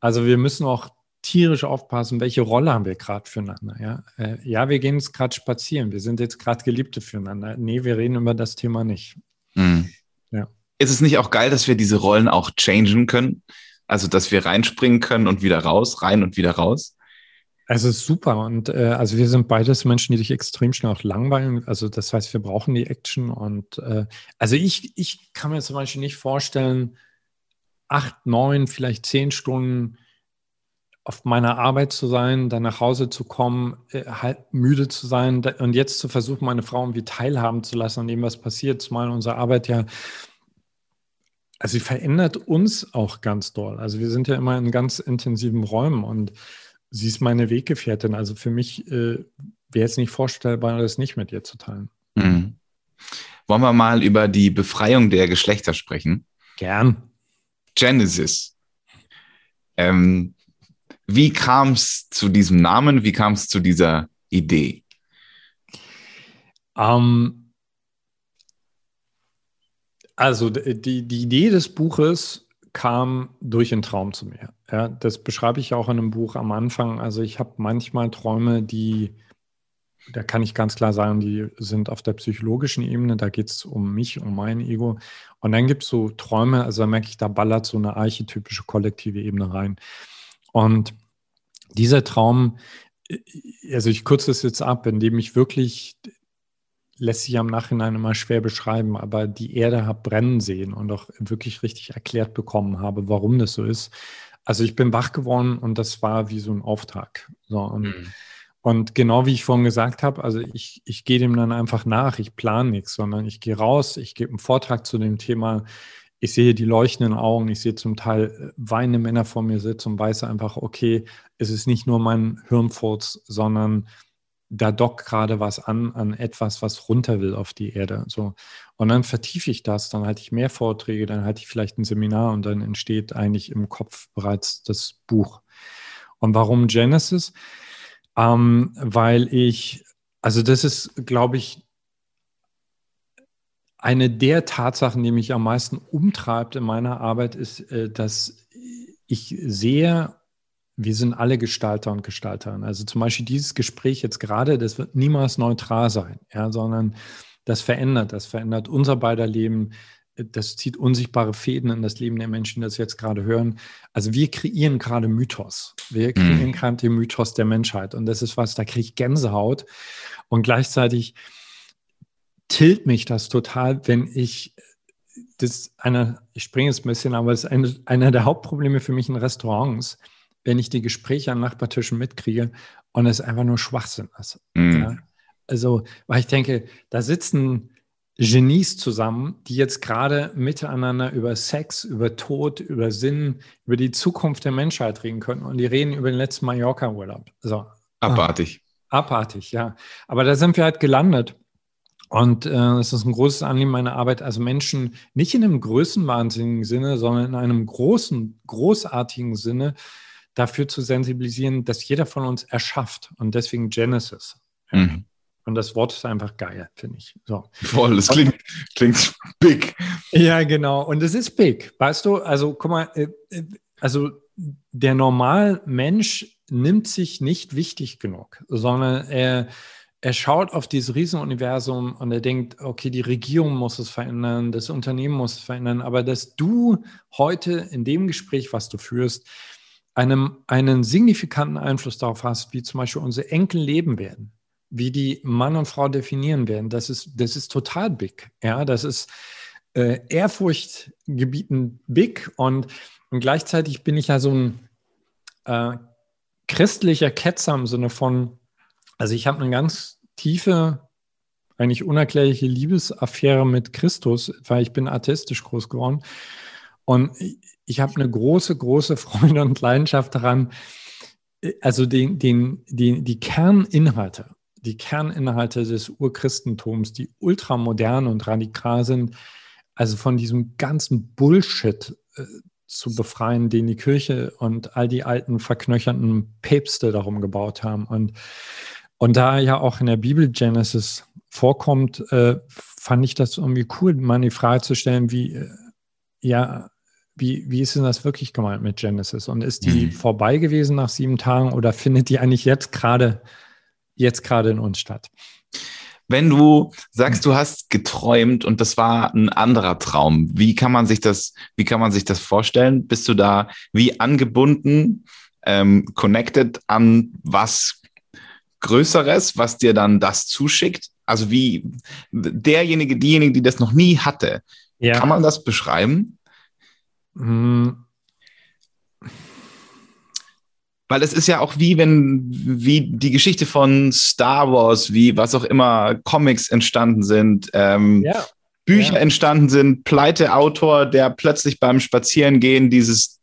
Also wir müssen auch tierisch aufpassen, welche Rolle haben wir gerade füreinander. Ja? Äh, ja, wir gehen jetzt gerade spazieren, wir sind jetzt gerade Geliebte füreinander. Nee, wir reden über das Thema nicht. Mhm. Ja. Ist es nicht auch geil, dass wir diese Rollen auch changen können? Also, dass wir reinspringen können und wieder raus, rein und wieder raus? Also super. Und äh, also wir sind beides Menschen, die sich extrem schnell auch langweilen. Also das heißt, wir brauchen die Action. Und äh, also ich, ich kann mir zum Beispiel nicht vorstellen, acht, neun, vielleicht zehn Stunden auf meiner Arbeit zu sein, dann nach Hause zu kommen, äh, halt müde zu sein und jetzt zu versuchen, meine Frau irgendwie teilhaben zu lassen an dem, was passiert, zumal unsere Arbeit ja, also sie verändert uns auch ganz doll. Also wir sind ja immer in ganz intensiven Räumen und sie ist meine Weggefährtin. Also für mich äh, wäre es nicht vorstellbar, das nicht mit ihr zu teilen. Mhm. Wollen wir mal über die Befreiung der Geschlechter sprechen? Gern. Genesis. Ähm, wie kam es zu diesem Namen? Wie kam es zu dieser Idee? Ähm, also die, die Idee des Buches kam durch einen Traum zu mir. Ja, das beschreibe ich auch in einem Buch am Anfang. Also ich habe manchmal Träume, die, da kann ich ganz klar sagen, die sind auf der psychologischen Ebene, da geht es um mich, um mein Ego. Und dann gibt es so Träume, also da merke ich, da ballert so eine archetypische kollektive Ebene rein. Und dieser Traum, äh, also ich kürze es jetzt ab, indem ich wirklich, lässt sich am Nachhinein immer schwer beschreiben, aber die Erde habe brennen sehen und auch wirklich richtig erklärt bekommen habe, warum das so ist. Also ich bin wach geworden und das war wie so ein Auftrag. So, und, mhm. und genau wie ich vorhin gesagt habe, also ich, ich gehe dem dann einfach nach, ich plane nichts, sondern ich gehe raus, ich gebe einen Vortrag zu dem Thema, ich sehe die leuchtenden Augen, ich sehe zum Teil äh, weinende Männer vor mir sitzen und weiß einfach, okay, es ist nicht nur mein Hirnfurz, sondern da dockt gerade was an, an etwas, was runter will auf die Erde. So. Und dann vertiefe ich das, dann halte ich mehr Vorträge, dann halte ich vielleicht ein Seminar und dann entsteht eigentlich im Kopf bereits das Buch. Und warum Genesis? Ähm, weil ich, also das ist, glaube ich, eine der Tatsachen, die mich am meisten umtreibt in meiner Arbeit, ist, äh, dass ich sehe, wir sind alle Gestalter und Gestalterinnen. Also zum Beispiel dieses Gespräch jetzt gerade, das wird niemals neutral sein, ja, sondern das verändert, das verändert unser beider Leben, das zieht unsichtbare Fäden in das Leben der Menschen, die das jetzt gerade hören. Also wir kreieren gerade Mythos. Wir kreieren mhm. gerade den Mythos der Menschheit. Und das ist was, da kriege ich Gänsehaut. Und gleichzeitig tilt mich das total, wenn ich das einer, ich springe jetzt ein bisschen, aber es ist eine, einer der Hauptprobleme für mich in Restaurants, wenn ich die Gespräche an Nachbartischen mitkriege und es einfach nur Schwachsinn ist. Mm. Ja? Also, weil ich denke, da sitzen Genies zusammen, die jetzt gerade miteinander über Sex, über Tod, über Sinn, über die Zukunft der Menschheit reden können. Und die reden über den letzten Mallorca-Urlaub. So. Abartig. Abartig, ja. Aber da sind wir halt gelandet. Und äh, es ist ein großes Anliegen meiner Arbeit, also Menschen nicht in einem größenwahnsinnigen Sinne, sondern in einem großen, großartigen Sinne dafür zu sensibilisieren, dass jeder von uns erschafft. Und deswegen Genesis. Mhm. Und das Wort ist einfach geil, finde ich. So. Voll, das klingt, klingt big. Ja, genau. Und es ist big. Weißt du, also guck mal, äh, äh, also der Normalmensch nimmt sich nicht wichtig genug, sondern er er schaut auf dieses Riesenuniversum und er denkt, okay, die Regierung muss es verändern, das Unternehmen muss es verändern, aber dass du heute in dem Gespräch, was du führst, einem, einen signifikanten Einfluss darauf hast, wie zum Beispiel unsere Enkel leben werden, wie die Mann und Frau definieren werden, das ist, das ist total big. Ja, das ist äh, Ehrfurchtgebieten big und, und gleichzeitig bin ich ja so ein äh, christlicher Ketzer im Sinne von, also ich habe eine ganz tiefe, eigentlich unerklärliche Liebesaffäre mit Christus, weil ich bin atheistisch groß geworden. Und ich habe eine große, große Freude und Leidenschaft daran, also den, den, den, die Kerninhalte, die Kerninhalte des Urchristentums, die ultramodern und radikal sind, also von diesem ganzen Bullshit äh, zu befreien, den die Kirche und all die alten verknöchernden Päpste darum gebaut haben. Und und da ja auch in der Bibel Genesis vorkommt, äh, fand ich das irgendwie cool, mal die Frage zu stellen, wie, äh, ja, wie, wie ist denn das wirklich gemeint mit Genesis? Und ist die mhm. vorbei gewesen nach sieben Tagen oder findet die eigentlich jetzt gerade, jetzt gerade in uns statt? Wenn du sagst, du hast geträumt und das war ein anderer Traum, wie kann man sich das, wie kann man sich das vorstellen? Bist du da wie angebunden, ähm, connected an was Größeres, was dir dann das zuschickt? Also wie derjenige, diejenige, die das noch nie hatte, ja. kann man das beschreiben? Hm. Weil es ist ja auch wie wenn, wie die Geschichte von Star Wars, wie was auch immer, Comics entstanden sind, ähm, ja. Bücher ja. entstanden sind, Pleite-Autor, der plötzlich beim Spazierengehen dieses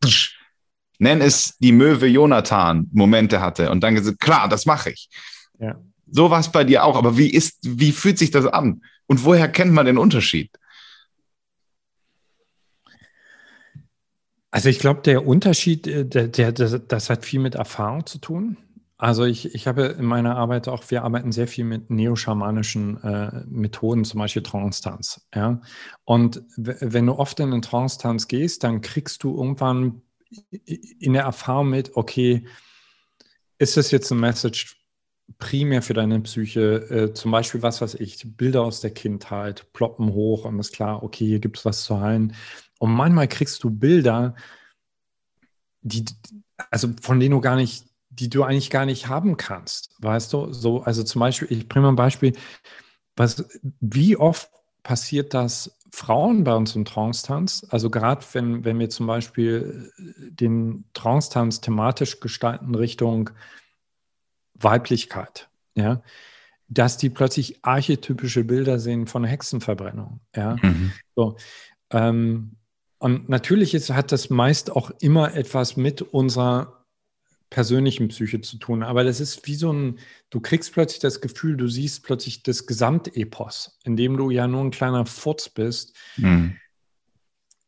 nenn es die Möwe Jonathan Momente hatte und dann gesagt, klar, das mache ich. Ja. So war es bei dir auch, aber wie ist, wie fühlt sich das an? Und woher kennt man den Unterschied? Also ich glaube, der Unterschied, äh, der, der, das hat viel mit Erfahrung zu tun. Also ich, ich habe in meiner Arbeit auch, wir arbeiten sehr viel mit neoschamanischen äh, Methoden, zum Beispiel Trance-Tanz. Ja? Und wenn du oft in den Trance-Tanz gehst, dann kriegst du irgendwann in der Erfahrung mit, okay, ist das jetzt ein Message primär für deine Psyche? Äh, zum Beispiel, was weiß ich, Bilder aus der Kindheit ploppen hoch und ist klar, okay, hier gibt es was zu heilen. Und manchmal kriegst du Bilder, die, also von denen du gar nicht, die du eigentlich gar nicht haben kannst. Weißt du? So, also zum Beispiel, ich bringe mal ein Beispiel, was, wie oft passiert das Frauen bei uns im Trance-Tanz? Also gerade wenn, wenn wir zum Beispiel den Trance-Tanz thematisch gestalten Richtung Weiblichkeit, ja, dass die plötzlich archetypische Bilder sehen von Hexenverbrennung, ja. Mhm. So, ähm, und natürlich ist, hat das meist auch immer etwas mit unserer persönlichen Psyche zu tun. Aber das ist wie so ein, du kriegst plötzlich das Gefühl, du siehst plötzlich das Gesamtepos, in dem du ja nur ein kleiner Furz bist. Mhm.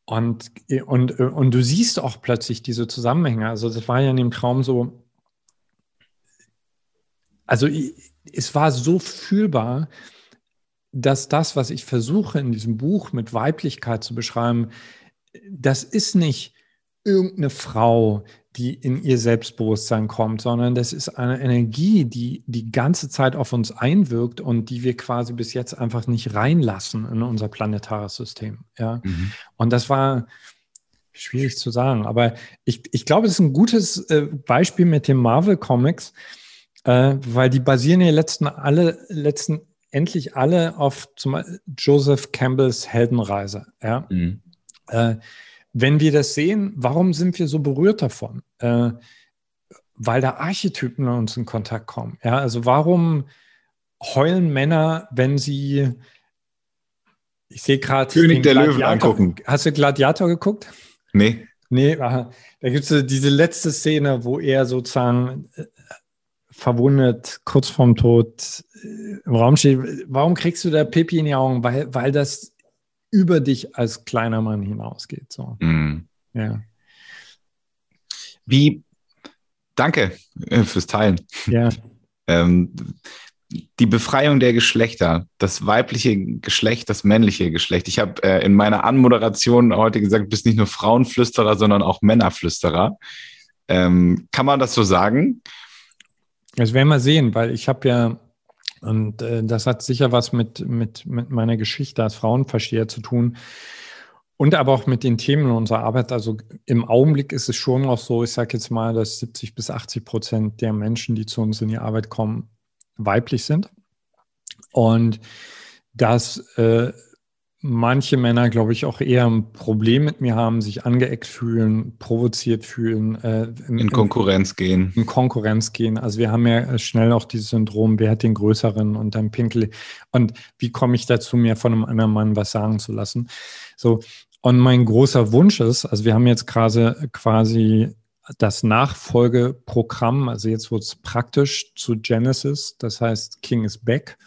Und, und, und du siehst auch plötzlich diese Zusammenhänge. Also das war ja in dem Traum so, also es war so fühlbar, dass das, was ich versuche in diesem Buch mit Weiblichkeit zu beschreiben, das ist nicht irgendeine Frau, die in ihr Selbstbewusstsein kommt, sondern das ist eine Energie, die die ganze Zeit auf uns einwirkt und die wir quasi bis jetzt einfach nicht reinlassen in unser planetares System. Ja? Mhm. Und das war schwierig zu sagen, aber ich, ich glaube, es ist ein gutes äh, Beispiel mit den Marvel Comics, äh, weil die basieren ja letzten alle letzten endlich alle auf zum Joseph Campbells Heldenreise. Ja? Mhm. Äh, wenn wir das sehen, warum sind wir so berührt davon? Äh, weil da Archetypen in uns in Kontakt kommen. Ja, also warum heulen Männer, wenn sie ich sehe gerade König der Gladiator. Löwen angucken. Hast du Gladiator geguckt? Nee. Nee, da gibt es diese letzte Szene, wo er sozusagen äh, verwundet, kurz vorm Tod äh, im Raum steht. Warum kriegst du da Pipi in die Augen? Weil, weil das über dich als kleiner Mann hinausgeht. So. Mm. Ja. Wie, danke äh, fürs Teilen. Ja. ähm, die Befreiung der Geschlechter, das weibliche Geschlecht, das männliche Geschlecht. Ich habe äh, in meiner Anmoderation heute gesagt, du bist nicht nur Frauenflüsterer, sondern auch Männerflüsterer. Ähm, kann man das so sagen? Das werden wir sehen, weil ich habe ja und äh, das hat sicher was mit, mit, mit meiner Geschichte als Frauenversteher zu tun. Und aber auch mit den Themen unserer Arbeit. Also im Augenblick ist es schon noch so, ich sage jetzt mal, dass 70 bis 80 Prozent der Menschen, die zu uns in die Arbeit kommen, weiblich sind. Und dass äh, manche Männer, glaube ich, auch eher ein Problem mit mir haben, sich angeeckt fühlen, provoziert fühlen. Äh, in, in, Konkurrenz gehen. In Konkurrenz gehen. Also wir haben ja schnell auch dieses Syndrom, wer hat den größeren und dann pinkel. Und wie komme ich dazu, mir von einem anderen Mann was sagen zu lassen? So. Und mein großer Wunsch ist, also wir haben jetzt gerade quasi das Nachfolgeprogramm, also jetzt wird es praktisch zu Genesis, das heißt King is Back.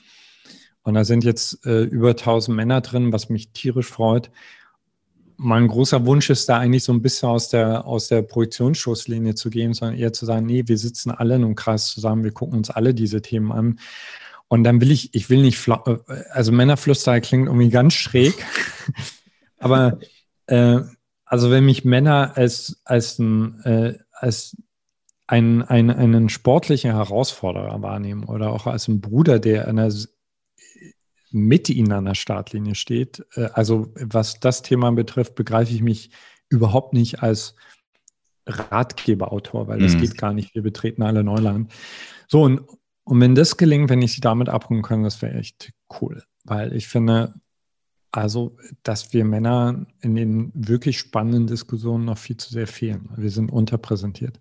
Und da sind jetzt äh, über 1000 Männer drin, was mich tierisch freut. Mein großer Wunsch ist da eigentlich so ein bisschen aus der, aus der Projektionsschusslinie zu gehen, sondern eher zu sagen, nee, wir sitzen alle in einem Kreis zusammen, wir gucken uns alle diese Themen an. Und dann will ich, ich will nicht, äh, also Männerflüster klingt irgendwie ganz schräg, aber äh, also wenn mich Männer als, als, ein, äh, als ein, ein, einen sportlichen Herausforderer wahrnehmen oder auch als ein Bruder, der einer mit ihnen an der Startlinie steht. Äh, also was das Thema betrifft, begreife ich mich überhaupt nicht als Ratgeberautor, weil das mhm. geht gar nicht. Wir betreten alle Neuland. So, und, und wenn das gelingt, wenn ich sie damit abholen kann, das wäre echt cool. Weil ich finde, also, dass wir Männer in den wirklich spannenden Diskussionen noch viel zu sehr fehlen. Wir sind unterpräsentiert.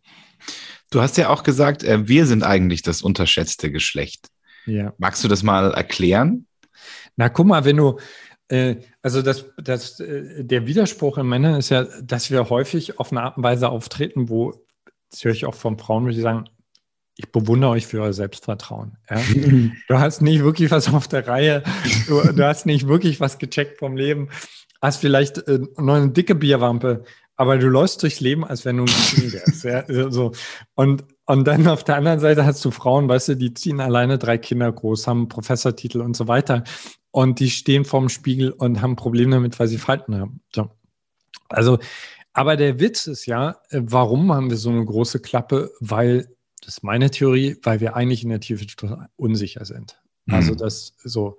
Du hast ja auch gesagt, äh, wir sind eigentlich das unterschätzte Geschlecht. Ja. Magst du das mal erklären? Na, guck mal, wenn du, äh, also das, das, äh, der Widerspruch in Männern ist ja, dass wir häufig auf eine Art und Weise auftreten, wo, das höre ich auch von Frauen, die sagen, ich bewundere euch für euer Selbstvertrauen. Ja? du hast nicht wirklich was auf der Reihe, du, du, hast nicht wirklich was gecheckt vom Leben, hast vielleicht äh, noch eine dicke Bierwampe, aber du läufst durchs Leben, als wenn du ein Kind wärst. ja? so. und, und dann auf der anderen Seite hast du Frauen, weißt du, die ziehen alleine drei Kinder groß, haben Professortitel und so weiter und die stehen vorm Spiegel und haben Probleme damit, weil sie Falten haben. So. Also, aber der Witz ist ja, äh, warum haben wir so eine große Klappe? Weil, das ist meine Theorie, weil wir eigentlich in der Tiefe unsicher sind. Mhm. Also das so,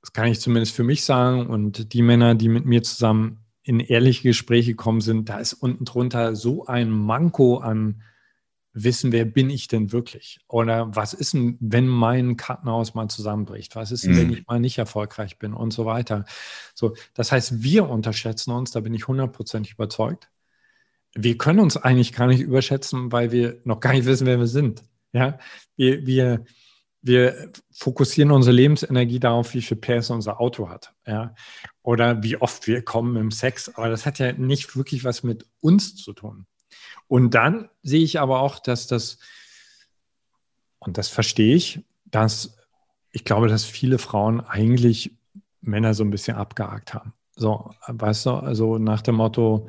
das kann ich zumindest für mich sagen. Und die Männer, die mit mir zusammen in ehrliche Gespräche kommen sind, da ist unten drunter so ein Manko an wissen, wer bin ich denn wirklich? Oder was ist denn, wenn mein Kartenhaus mal zusammenbricht? Was ist denn, mhm. wenn ich mal nicht erfolgreich bin und so weiter? So, das heißt, wir unterschätzen uns, da bin ich hundertprozentig überzeugt. Wir können uns eigentlich gar nicht überschätzen, weil wir noch gar nicht wissen, wer wir sind. Ja, wir, wir, wir fokussieren unsere Lebensenergie darauf, wie viel PS unser Auto hat. Ja, oder wie oft wir kommen im Sex. Aber das hat ja nicht wirklich was mit uns zu tun. Und dann sehe ich aber auch, dass das, und das verstehe ich, dass ich glaube, dass viele Frauen eigentlich Männer so ein bisschen abgehakt haben. So, weißt du, also nach dem Motto,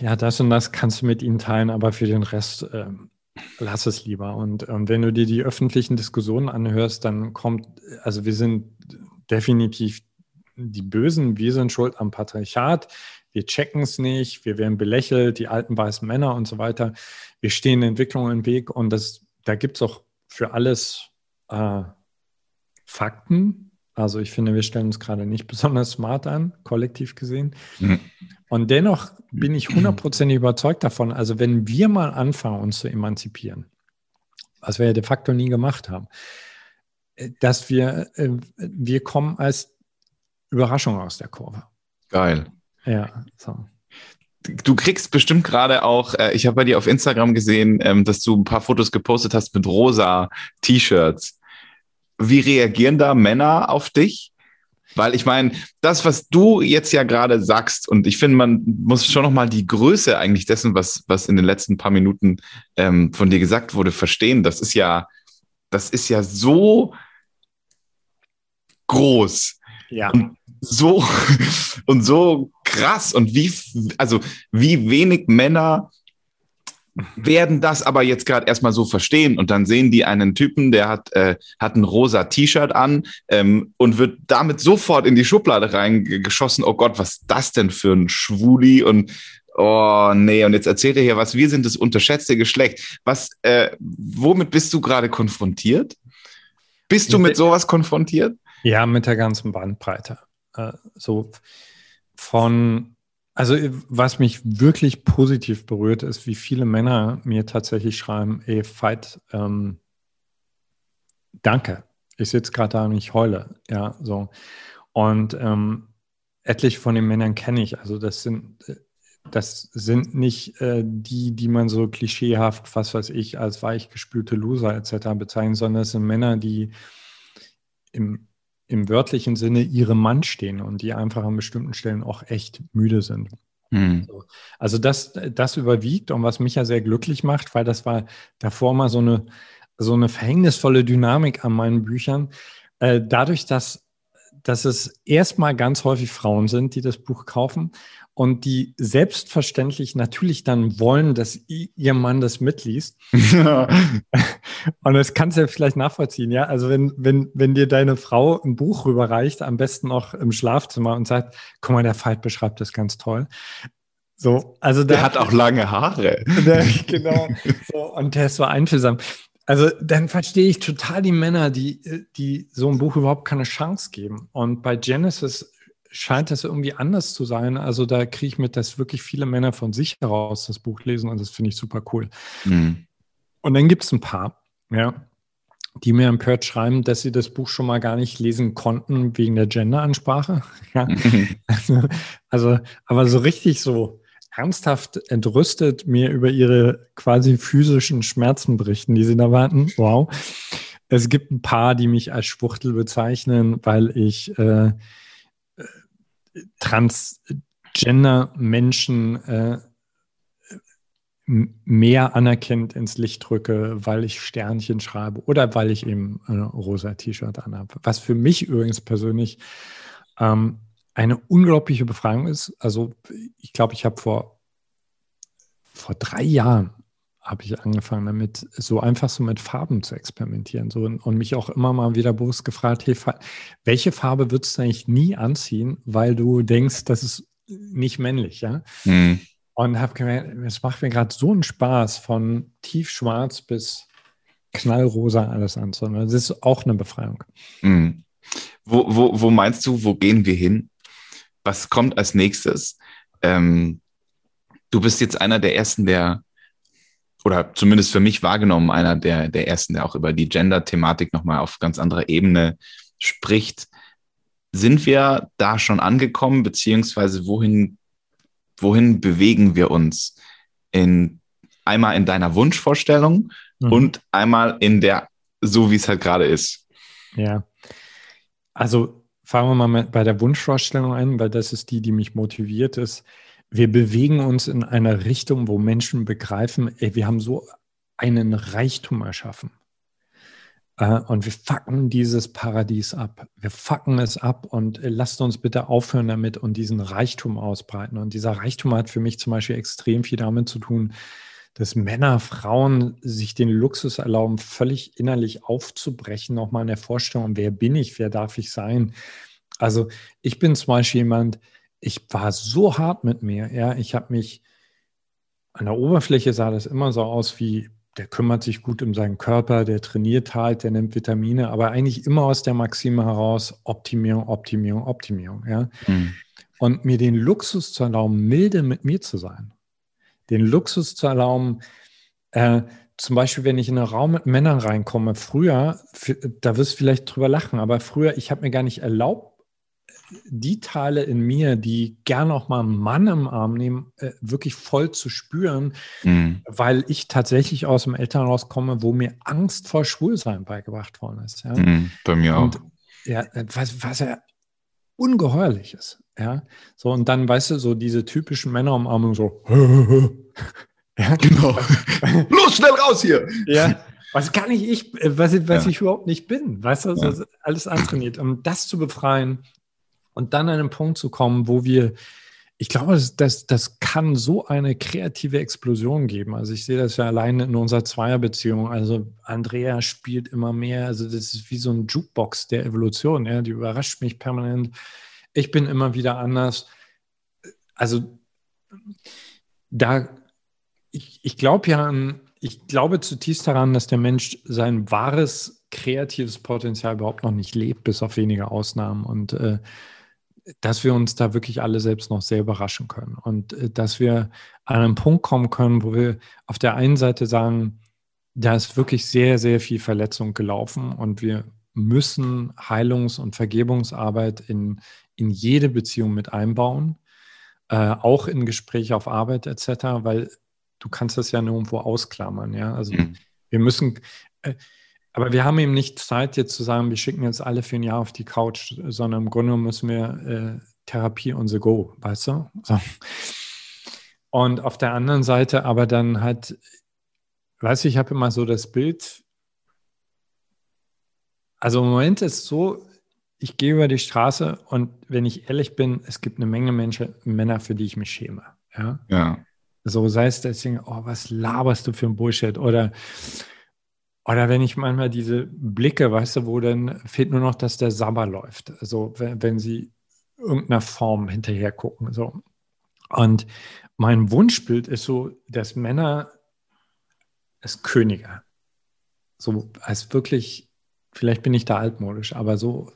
ja, das und das kannst du mit ihnen teilen, aber für den Rest äh, lass es lieber. Und ähm, wenn du dir die öffentlichen Diskussionen anhörst, dann kommt, also wir sind definitiv die Bösen, wir sind schuld am Patriarchat, wir checken es nicht, wir werden belächelt, die alten weißen Männer und so weiter. Wir stehen Entwicklungen im Weg und das, da gibt es auch für alles äh, Fakten. Also ich finde, wir stellen uns gerade nicht besonders smart an, kollektiv gesehen. Mhm. Und dennoch bin ich hundertprozentig überzeugt davon, also wenn wir mal anfangen, uns zu emanzipieren, was wir ja de facto nie gemacht haben, äh, dass wir, äh, wir kommen als Überraschung aus der Kurve. Geil. Ja, so. Du kriegst bestimmt gerade auch, äh, ich habe bei dir auf Instagram gesehen, ähm, dass du ein paar Fotos gepostet hast mit rosa T-Shirts. Wie reagieren da Männer auf dich? Weil ich meine, das, was du jetzt ja gerade sagst, und ich finde, man muss schon nochmal die Größe eigentlich dessen, was, was in den letzten paar Minuten ähm, von dir gesagt wurde, verstehen. Das ist ja, das ist ja so groß. Ja. Und so, und so krass und wie, also wie wenig Männer werden das aber jetzt gerade erstmal so verstehen und dann sehen die einen Typen, der hat, äh, hat ein rosa T-Shirt an ähm, und wird damit sofort in die Schublade reingeschossen. Oh Gott, was ist das denn für ein Schwuli und oh nee, und jetzt erzählt er hier was, wir sind das unterschätzte Geschlecht. Was, äh, womit bist du gerade konfrontiert? Bist du mit sowas konfrontiert? Ja, mit der ganzen Bandbreite. Äh, so von, also was mich wirklich positiv berührt, ist, wie viele Männer mir tatsächlich schreiben, ey, Fight, ähm, danke. Ich sitze gerade da und ich heule. Ja, so. Und ähm, etliche von den Männern kenne ich. Also das sind, das sind nicht äh, die, die man so klischeehaft, was weiß ich, als weichgespülte Loser etc. bezeichnet, sondern es sind Männer, die im im wörtlichen Sinne ihrem Mann stehen und die einfach an bestimmten Stellen auch echt müde sind. Mhm. Also das, das überwiegt und was mich ja sehr glücklich macht, weil das war davor mal so eine, so eine verhängnisvolle Dynamik an meinen Büchern. Äh, dadurch, dass, dass es erstmal ganz häufig Frauen sind, die das Buch kaufen und die selbstverständlich natürlich dann wollen, dass ihr Mann das mitliest. und das kannst du ja vielleicht nachvollziehen, ja. Also wenn, wenn, wenn dir deine Frau ein Buch rüberreicht, am besten auch im Schlafzimmer und sagt, guck mal, der Veit beschreibt das ganz toll. So, also der, der hat auch lange Haare. Der, genau. So, und der ist so einfühlsam. Also dann verstehe ich total die Männer, die, die so ein Buch überhaupt keine Chance geben. Und bei Genesis scheint das irgendwie anders zu sein. Also da kriege ich mit, dass wirklich viele Männer von sich heraus das Buch lesen und das finde ich super cool. Mhm. Und dann gibt es ein paar, ja, die mir empört schreiben, dass sie das Buch schon mal gar nicht lesen konnten wegen der Genderansprache. Ja. Also, also, aber so richtig so, ernsthaft entrüstet mir über ihre quasi physischen Schmerzen berichten, die sie da warten. Wow. Es gibt ein paar, die mich als Schwuchtel bezeichnen, weil ich äh, Transgender-Menschen äh, mehr anerkennt ins Licht drücke, weil ich Sternchen schreibe oder weil ich eben ein rosa T-Shirt anhabe. Was für mich übrigens persönlich ähm, eine unglaubliche Befragung ist. Also ich glaube, ich habe vor, vor drei Jahren habe ich angefangen damit, so einfach so mit Farben zu experimentieren so, und mich auch immer mal wieder bewusst gefragt, hey, welche Farbe würdest du eigentlich nie anziehen, weil du denkst, das ist nicht männlich, ja? Mhm. Und habe gemerkt, es macht mir gerade so einen Spaß, von tiefschwarz bis knallrosa alles anzunehmen. Das ist auch eine Befreiung. Mhm. Wo, wo, wo meinst du, wo gehen wir hin? Was kommt als nächstes? Ähm, du bist jetzt einer der ersten, der, oder zumindest für mich wahrgenommen, einer der, der ersten, der auch über die Gender-Thematik nochmal auf ganz anderer Ebene spricht. Sind wir da schon angekommen, beziehungsweise wohin wohin bewegen wir uns? In, einmal in deiner Wunschvorstellung mhm. und einmal in der, so wie es halt gerade ist. Ja. Also fangen wir mal bei der Wunschvorstellung ein, weil das ist die, die mich motiviert ist. Wir bewegen uns in einer Richtung, wo Menschen begreifen, ey, wir haben so einen Reichtum erschaffen. Äh, und wir fucken dieses Paradies ab. Wir fucken es ab und äh, lasst uns bitte aufhören damit und diesen Reichtum ausbreiten. Und dieser Reichtum hat für mich zum Beispiel extrem viel damit zu tun, dass Männer, Frauen sich den Luxus erlauben, völlig innerlich aufzubrechen, nochmal in der Vorstellung, wer bin ich, wer darf ich sein. Also ich bin zum Beispiel jemand, ich war so hart mit mir, ja, ich habe mich an der Oberfläche sah das immer so aus wie der kümmert sich gut um seinen Körper, der trainiert halt, der nimmt Vitamine, aber eigentlich immer aus der Maxime heraus Optimierung, Optimierung, Optimierung. Ja? Mhm. Und mir den Luxus zu erlauben, milde mit mir zu sein. Den Luxus zu erlauben, äh, zum Beispiel, wenn ich in einen Raum mit Männern reinkomme, früher, da wirst du vielleicht drüber lachen, aber früher, ich habe mir gar nicht erlaubt, die Teile in mir, die gerne auch mal einen Mann im Arm nehmen, äh, wirklich voll zu spüren, mhm. weil ich tatsächlich aus dem Elternhaus komme, wo mir Angst vor Schwulsein beigebracht worden ist. Ja? Mhm, bei mir und, auch. Ja, was, was ja ungeheuerlich ist. Ja, so und dann, weißt du, so diese typischen Männerumarmungen so. ja, genau. Los, schnell raus hier! Ja, was kann ich, ich was, was ja. ich überhaupt nicht bin, weißt du, ja. alles antrainiert. Um das zu befreien, und dann an einen Punkt zu kommen, wo wir, ich glaube, das, das, kann so eine kreative Explosion geben. Also ich sehe das ja alleine in unserer Zweierbeziehung. Also Andrea spielt immer mehr. Also das ist wie so ein Jukebox der Evolution. Ja? Die überrascht mich permanent. Ich bin immer wieder anders. Also da, ich, ich glaube ja an, ich glaube zutiefst daran, dass der Mensch sein wahres kreatives Potenzial überhaupt noch nicht lebt, bis auf wenige Ausnahmen. Und äh, dass wir uns da wirklich alle selbst noch sehr überraschen können und äh, dass wir an einen Punkt kommen können, wo wir auf der einen Seite sagen, da ist wirklich sehr, sehr viel Verletzung gelaufen und wir müssen Heilungs- und Vergebungsarbeit in, in jede Beziehung mit einbauen, äh, auch in Gespräche auf Arbeit etc., weil du kannst das ja nirgendwo ausklammern. Ja? Also mhm. wir müssen, äh, aber wir haben eben nicht Zeit, jetzt zu sagen, wir schicken jetzt alle für ein Jahr auf die Couch, sondern im Grunde müssen wir äh, Therapie on the go, weißt du? So. Und auf der anderen Seite aber dann halt, weißt du, ich habe immer so das Bild, also im Moment ist es so, ich gehe über die Straße und wenn ich ehrlich bin, es gibt eine Menge Menschen, Männer, für die ich mich schäme. Ja. ja. So sei es deswegen, oh, was laberst du für ein Bullshit? Oder oder wenn ich manchmal diese Blicke, weißt du, wo dann fehlt nur noch, dass der Sabber läuft. Also wenn, wenn sie irgendeiner Form hinterher gucken. So. Und mein Wunschbild ist so, dass Männer als Könige, so als wirklich, vielleicht bin ich da altmodisch, aber so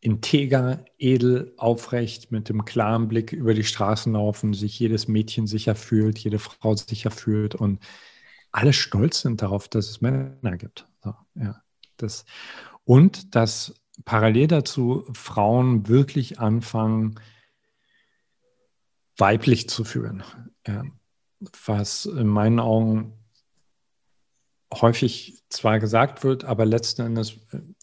integer, edel, aufrecht, mit dem klaren Blick über die Straßen laufen, sich jedes Mädchen sicher fühlt, jede Frau sicher fühlt und alle stolz sind darauf, dass es Männer gibt. So, ja, das, und dass parallel dazu Frauen wirklich anfangen, weiblich zu führen. Ja. Was in meinen Augen häufig zwar gesagt wird, aber letzten Endes,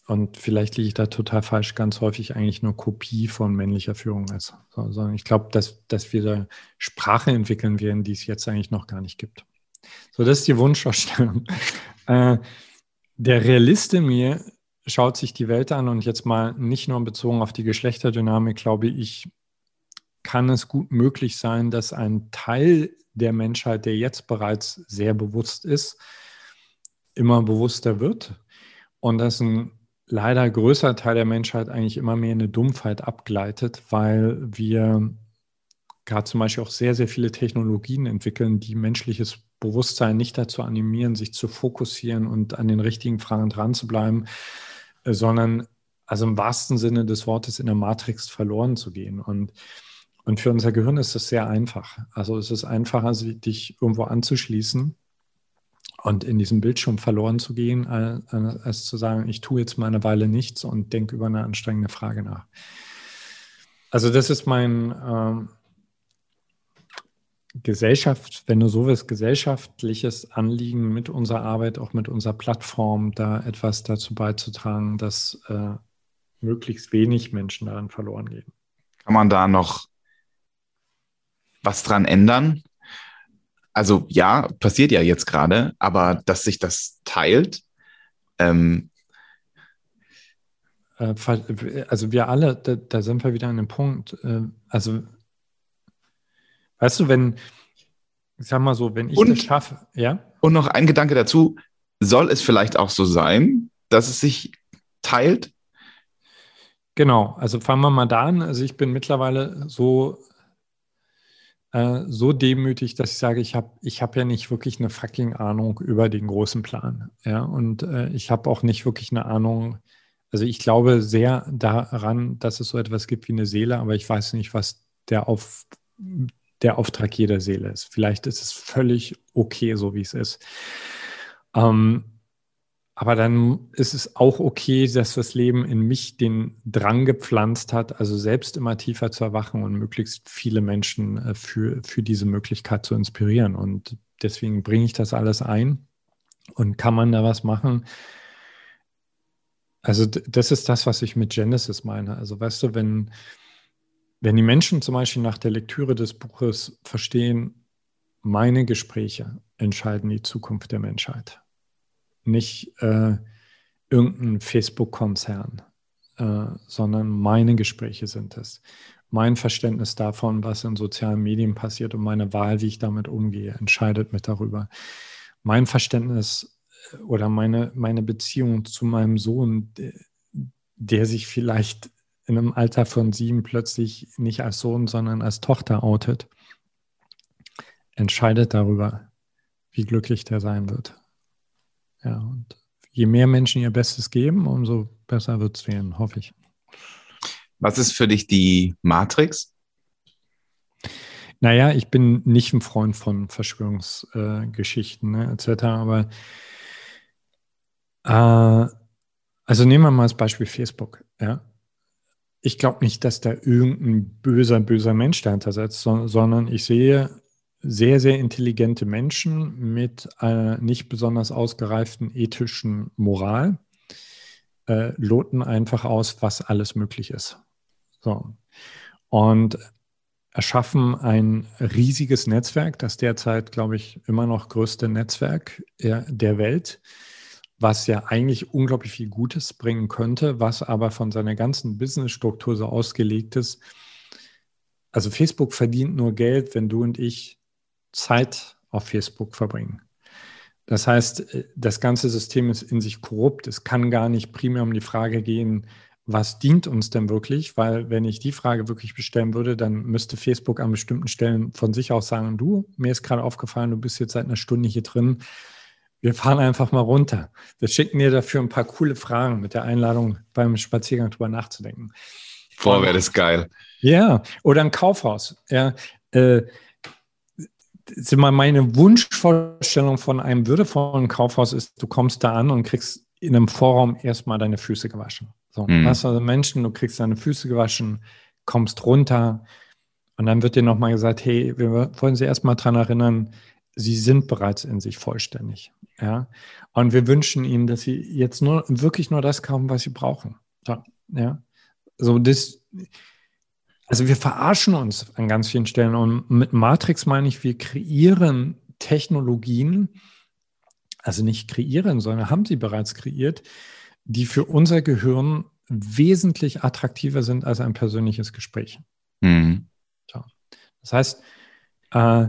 und vielleicht liege ich da total falsch, ganz häufig eigentlich nur Kopie von männlicher Führung ist. Sondern ich glaube, dass, dass wir da Sprache entwickeln werden, die es jetzt eigentlich noch gar nicht gibt. So, das ist die Wunschvorstellung. äh, der Realist in mir schaut sich die Welt an und jetzt mal nicht nur bezogen auf die Geschlechterdynamik, glaube ich, kann es gut möglich sein, dass ein Teil der Menschheit, der jetzt bereits sehr bewusst ist, immer bewusster wird und dass ein leider größer Teil der Menschheit eigentlich immer mehr in eine Dumpfheit abgleitet, weil wir gerade zum Beispiel auch sehr, sehr viele Technologien entwickeln, die menschliches Bewusstsein nicht dazu animieren, sich zu fokussieren und an den richtigen Fragen dran zu bleiben, äh, sondern also im wahrsten Sinne des Wortes in der Matrix verloren zu gehen. Und, und für unser Gehirn ist das sehr einfach. Also es ist einfacher, dich irgendwo anzuschließen und in diesem Bildschirm verloren zu gehen, als zu sagen, ich tue jetzt mal eine Weile nichts und denke über eine anstrengende Frage nach. Also das ist mein, ähm, Gesellschaft, wenn du so willst, gesellschaftliches Anliegen mit unserer Arbeit, auch mit unserer Plattform, da etwas dazu beizutragen, dass äh, möglichst wenig Menschen daran verloren gehen. Kann man da noch was dran ändern? Also ja, passiert ja jetzt gerade, aber dass sich das teilt. Ähm äh, also wir alle, da, da, sind wir wieder an dem Punkt. Äh, also Weißt du, wenn, ich sag mal so, wenn ich und, das schaffe, ja? Und noch ein Gedanke dazu, soll es vielleicht auch so sein, dass es sich teilt? Genau, also fangen wir mal da an. Also ich bin mittlerweile so, äh, so demütig, dass ich sage, ich habe ich hab ja nicht wirklich eine fucking Ahnung über den großen Plan. Ja, und äh, ich habe auch nicht wirklich eine Ahnung, also ich glaube sehr daran, dass es so etwas gibt wie eine Seele, aber ich weiß nicht, was der auf der Auftrag jeder Seele ist. Vielleicht ist es völlig okay, so wie es ist. Ähm, aber dann ist es auch okay, dass das Leben in mich den Drang gepflanzt hat, also selbst immer tiefer zu erwachen und möglichst viele Menschen äh, für, für diese Möglichkeit zu inspirieren. Und deswegen bringe ich das alles ein. Und kann man da was machen? Also das ist das, was ich mit Genesis meine. Also weißt du, wenn, wenn die Menschen zum Beispiel nach der Lektüre des Buches verstehen, meine Gespräche entscheiden die Zukunft der Menschheit, nicht äh, irgendein Facebook-Konzern, äh, sondern meine Gespräche sind es. Mein Verständnis davon, was in sozialen Medien passiert und meine Wahl, wie ich damit umgehe, entscheidet mit darüber. Mein Verständnis äh, oder meine, meine Beziehung zu meinem Sohn, der, der sich vielleicht in einem Alter von sieben plötzlich nicht als Sohn, sondern als Tochter outet, entscheidet darüber, wie glücklich der sein wird. Ja, und je mehr Menschen ihr Bestes geben, umso besser wird es werden, hoffe ich. Was ist für dich die Matrix? Naja, ich bin nicht ein Freund von Verschwörungsgeschichten äh, ne, etc., aber äh, also nehmen wir mal als Beispiel Facebook. Ja? Ich glaube nicht, dass da irgendein böser, böser Mensch dahinter sitzt, sondern ich sehe sehr, sehr intelligente Menschen mit einer nicht besonders ausgereiften ethischen Moral, äh, loten einfach aus, was alles möglich ist. So. Und erschaffen ein riesiges Netzwerk, das derzeit, glaube ich, immer noch größte Netzwerk der Welt was ja eigentlich unglaublich viel Gutes bringen könnte, was aber von seiner ganzen Businessstruktur so ausgelegt ist. Also Facebook verdient nur Geld, wenn du und ich Zeit auf Facebook verbringen. Das heißt, äh, das ganze System ist in sich korrupt. Es kann gar nicht primär um die Frage gehen, was dient uns denn wirklich? Weil wenn ich die Frage wirklich bestellen würde, dann müsste Facebook an bestimmten Stellen von sich aus sagen, du, mir ist gerade aufgefallen, du bist jetzt seit einer Stunde hier drin wir fahren einfach mal runter. Wir schicken dir dafür ein paar coole Fragen mit der Einladung, beim Spaziergang drüber nachzudenken. Boah, wäre das geil. Ja, oder ein Kaufhaus. Ja, äh, sind mal meine Wunschvorstellung von einem würdevollen Kaufhaus ist, du kommst da an und kriegst in einem Vorraum erstmal deine Füße gewaschen. So, mhm. hast also Menschen, du kriegst deine Füße gewaschen, kommst runter Und dann wird dir nochmal gesagt, hey, wir wollen Sie erstmal daran erinnern, Sie sind bereits in sich vollständig. Ja? Und wir wünschen Ihnen, dass Sie jetzt nur wirklich nur das kaufen, was Sie brauchen. So, ja? So das, also wir verarschen uns an ganz vielen Stellen. Und mit Matrix meine ich, wir kreieren Technologien, also nicht kreieren, sondern haben sie bereits kreiert, die für unser Gehirn wesentlich attraktiver sind als ein persönliches Gespräch. Mhm. So. Das heißt, äh,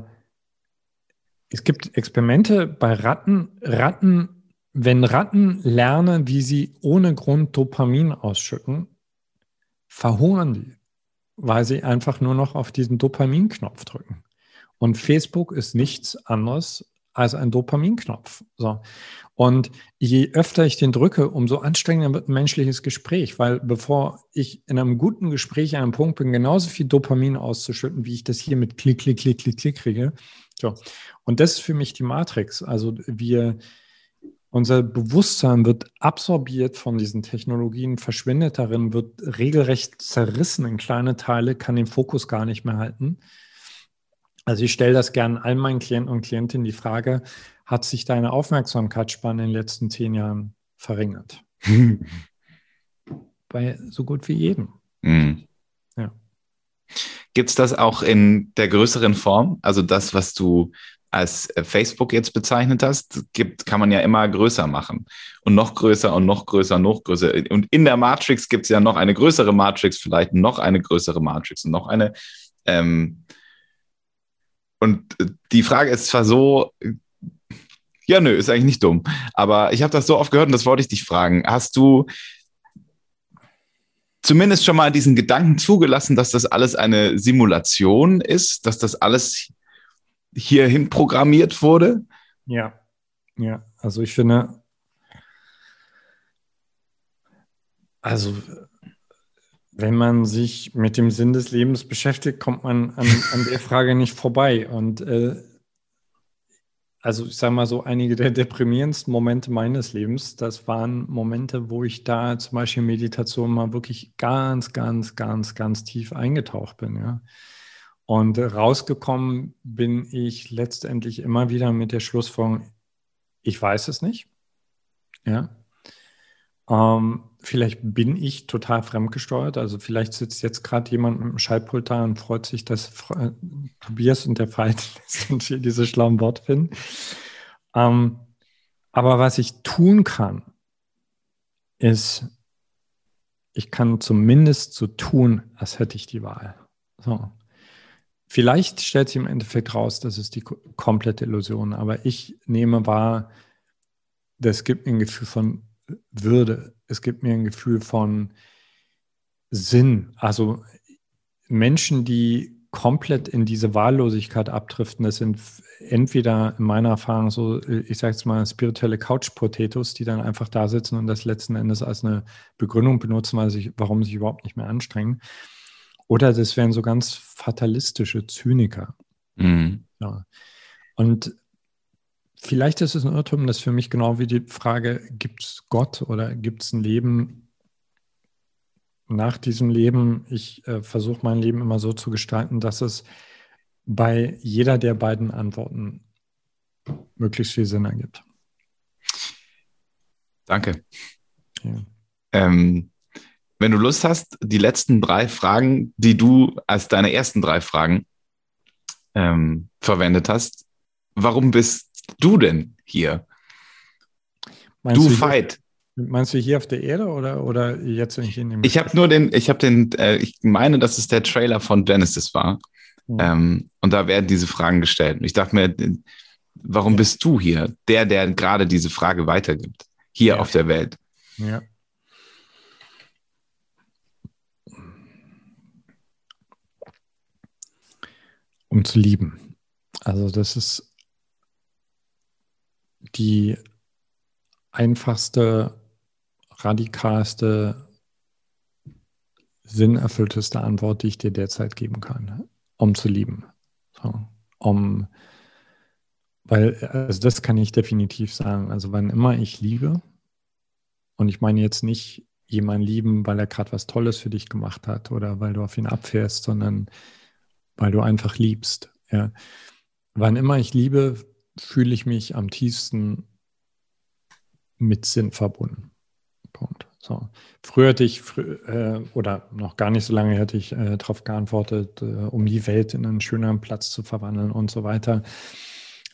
es gibt Experimente bei Ratten. Ratten, wenn Ratten lernen, wie sie ohne Grund Dopamin ausschütten, verhungern die, weil sie einfach nur noch auf diesen Dopaminknopf drücken. Und Facebook ist nichts anderes als ein Dopaminknopf. So. Und je öfter ich den drücke, umso anstrengender wird ein menschliches Gespräch, weil bevor ich in einem guten Gespräch an einem Punkt bin, genauso viel Dopamin auszuschütten, wie ich das hier mit Klick, Klick, Klick, Klick, Klick kriege. So. Und das ist für mich die Matrix. Also wir, unser Bewusstsein wird absorbiert von diesen Technologien, verschwindet darin, wird regelrecht zerrissen in kleine Teile, kann den Fokus gar nicht mehr halten. Also ich stelle das gerne allen meinen Klienten und Klientinnen die Frage, hat sich deine Aufmerksamkeitsspanne in den letzten zehn Jahren verringert? Bei so gut wie jedem. Mhm. Gibt es das auch in der größeren Form? Also das, was du als äh, Facebook jetzt bezeichnet hast, gibt, kann man ja immer größer machen. Und noch größer und noch größer, und noch größer. Und in der Matrix gibt es ja noch eine größere Matrix, vielleicht noch eine größere Matrix und noch eine. Ähm, und die Frage ist zwar so, ja, nö, ist eigentlich nicht dumm. Aber ich habe das so oft gehört und das wollte ich dich fragen. Hast du zumindest schon mal diesen Gedanken zugelassen, dass das alles eine Simulation ist, dass das alles hierhin programmiert wurde? Ja, ja. Also ich finde, also wenn man sich mit dem Sinn des Lebens beschäftigt, kommt man an, an der Frage nicht vorbei. Und äh, also ich sage mal so, einige der deprimierendsten Momente meines Lebens, das waren Momente, wo ich da zum Beispiel Meditation mal wirklich ganz, ganz, ganz, ganz tief eingetaucht bin. Ja. Und rausgekommen bin ich letztendlich immer wieder mit der Schlussfolgerung, ich weiß es nicht. Ja. Ähm, vielleicht bin ich total fremdgesteuert. Also vielleicht sitzt jetzt gerade jemand mit dem Schaltpult da und freut sich, dass Fra Tobias und der hier diese schlauen Worte finden. Ähm, aber was ich tun kann, ist, ich kann zumindest so tun, als hätte ich die Wahl. So. Vielleicht stellt sich im Endeffekt raus, das ist die komplette Illusion, aber ich nehme wahr, das gibt ein Gefühl von würde. Es gibt mir ein Gefühl von Sinn. Also Menschen, die komplett in diese Wahllosigkeit abdriften, das sind entweder in meiner Erfahrung so, ich sage jetzt mal, spirituelle Couch-Potatoes, die dann einfach da sitzen und das letzten Endes als eine Begründung benutzen, warum sie sich überhaupt nicht mehr anstrengen. Oder das wären so ganz fatalistische Zyniker. Mhm. Ja. Und Vielleicht ist es ein Irrtum, das für mich genau wie die Frage, gibt es Gott oder gibt es ein Leben nach diesem Leben? Ich äh, versuche mein Leben immer so zu gestalten, dass es bei jeder der beiden Antworten möglichst viel Sinn ergibt. Danke. Ja. Ähm, wenn du Lust hast, die letzten drei Fragen, die du als deine ersten drei Fragen ähm, verwendet hast, warum bist du denn hier? Meinst du, du Fight. Meinst du hier auf der Erde oder, oder jetzt nicht in dem? Ich habe nur den, ich habe den, äh, ich meine, dass es der Trailer von Genesis war. Mhm. Ähm, und da werden diese Fragen gestellt. Und ich dachte mir, warum ja. bist du hier? Der, der gerade diese Frage weitergibt. Hier ja. auf der Welt. Ja. Um zu lieben. Also das ist die einfachste, radikalste, sinnerfüllteste Antwort, die ich dir derzeit geben kann, um zu lieben. So, um, weil, also das kann ich definitiv sagen. Also, wann immer ich liebe, und ich meine jetzt nicht jemanden lieben, weil er gerade was Tolles für dich gemacht hat oder weil du auf ihn abfährst, sondern weil du einfach liebst. Ja. Wann immer ich liebe, fühle ich mich am tiefsten mit Sinn verbunden. Punkt. So. Früher hatte ich, äh, oder noch gar nicht so lange hätte ich äh, darauf geantwortet, äh, um die Welt in einen schöneren Platz zu verwandeln und so weiter.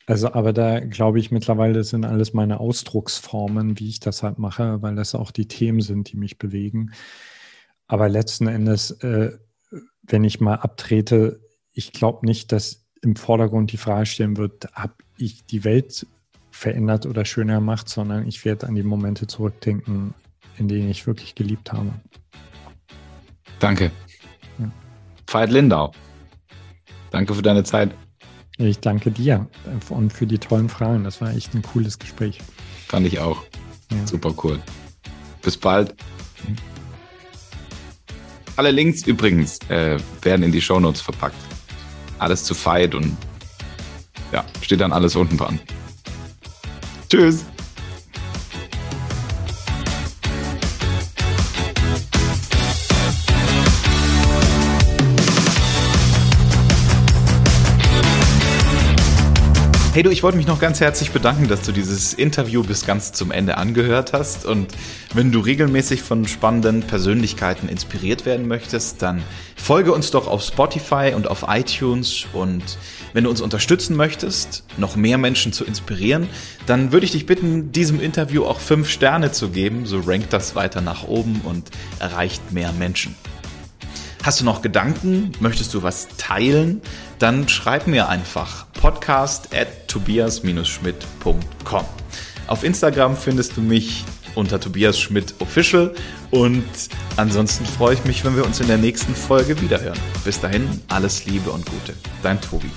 Also, aber da glaube ich mittlerweile sind alles meine Ausdrucksformen, wie ich das halt mache, weil das auch die Themen sind, die mich bewegen. Aber letzten Endes, äh, wenn ich mal abtrete, ich glaube nicht, dass im Vordergrund die Frage stehen wird, habe ich die Welt verändert oder schöner gemacht, sondern ich werde an die Momente zurückdenken, in denen ich wirklich geliebt habe. Danke. Ja. Veit Lindau. Danke für deine Zeit. Ich danke dir und für die tollen Fragen. Das war echt ein cooles Gespräch. Fand ich auch. Ja. Super cool. Bis bald. Mhm. Alle Links übrigens äh, werden in die Shownotes verpackt. Alles zu Fight und ja, steht dann alles unten dran. Tschüss. Hey du, ich wollte mich noch ganz herzlich bedanken, dass du dieses Interview bis ganz zum Ende angehört hast. Und wenn du regelmäßig von spannenden Persönlichkeiten inspiriert werden möchtest, dann folge uns doch auf Spotify und auf iTunes. Und wenn du uns unterstützen möchtest, noch mehr Menschen zu inspirieren, dann würde ich dich bitten, diesem Interview auch fünf Sterne zu geben. So rankt das weiter nach oben und erreicht mehr Menschen. Hast du noch Gedanken? Möchtest du was teilen? Dann schreib mir einfach podcast at tobias-schmidt.com. Auf Instagram findest du mich unter Tobias Schmidt Official und ansonsten freue ich mich, wenn wir uns in der nächsten Folge wiederhören. Bis dahin, alles Liebe und Gute. Dein Tobi.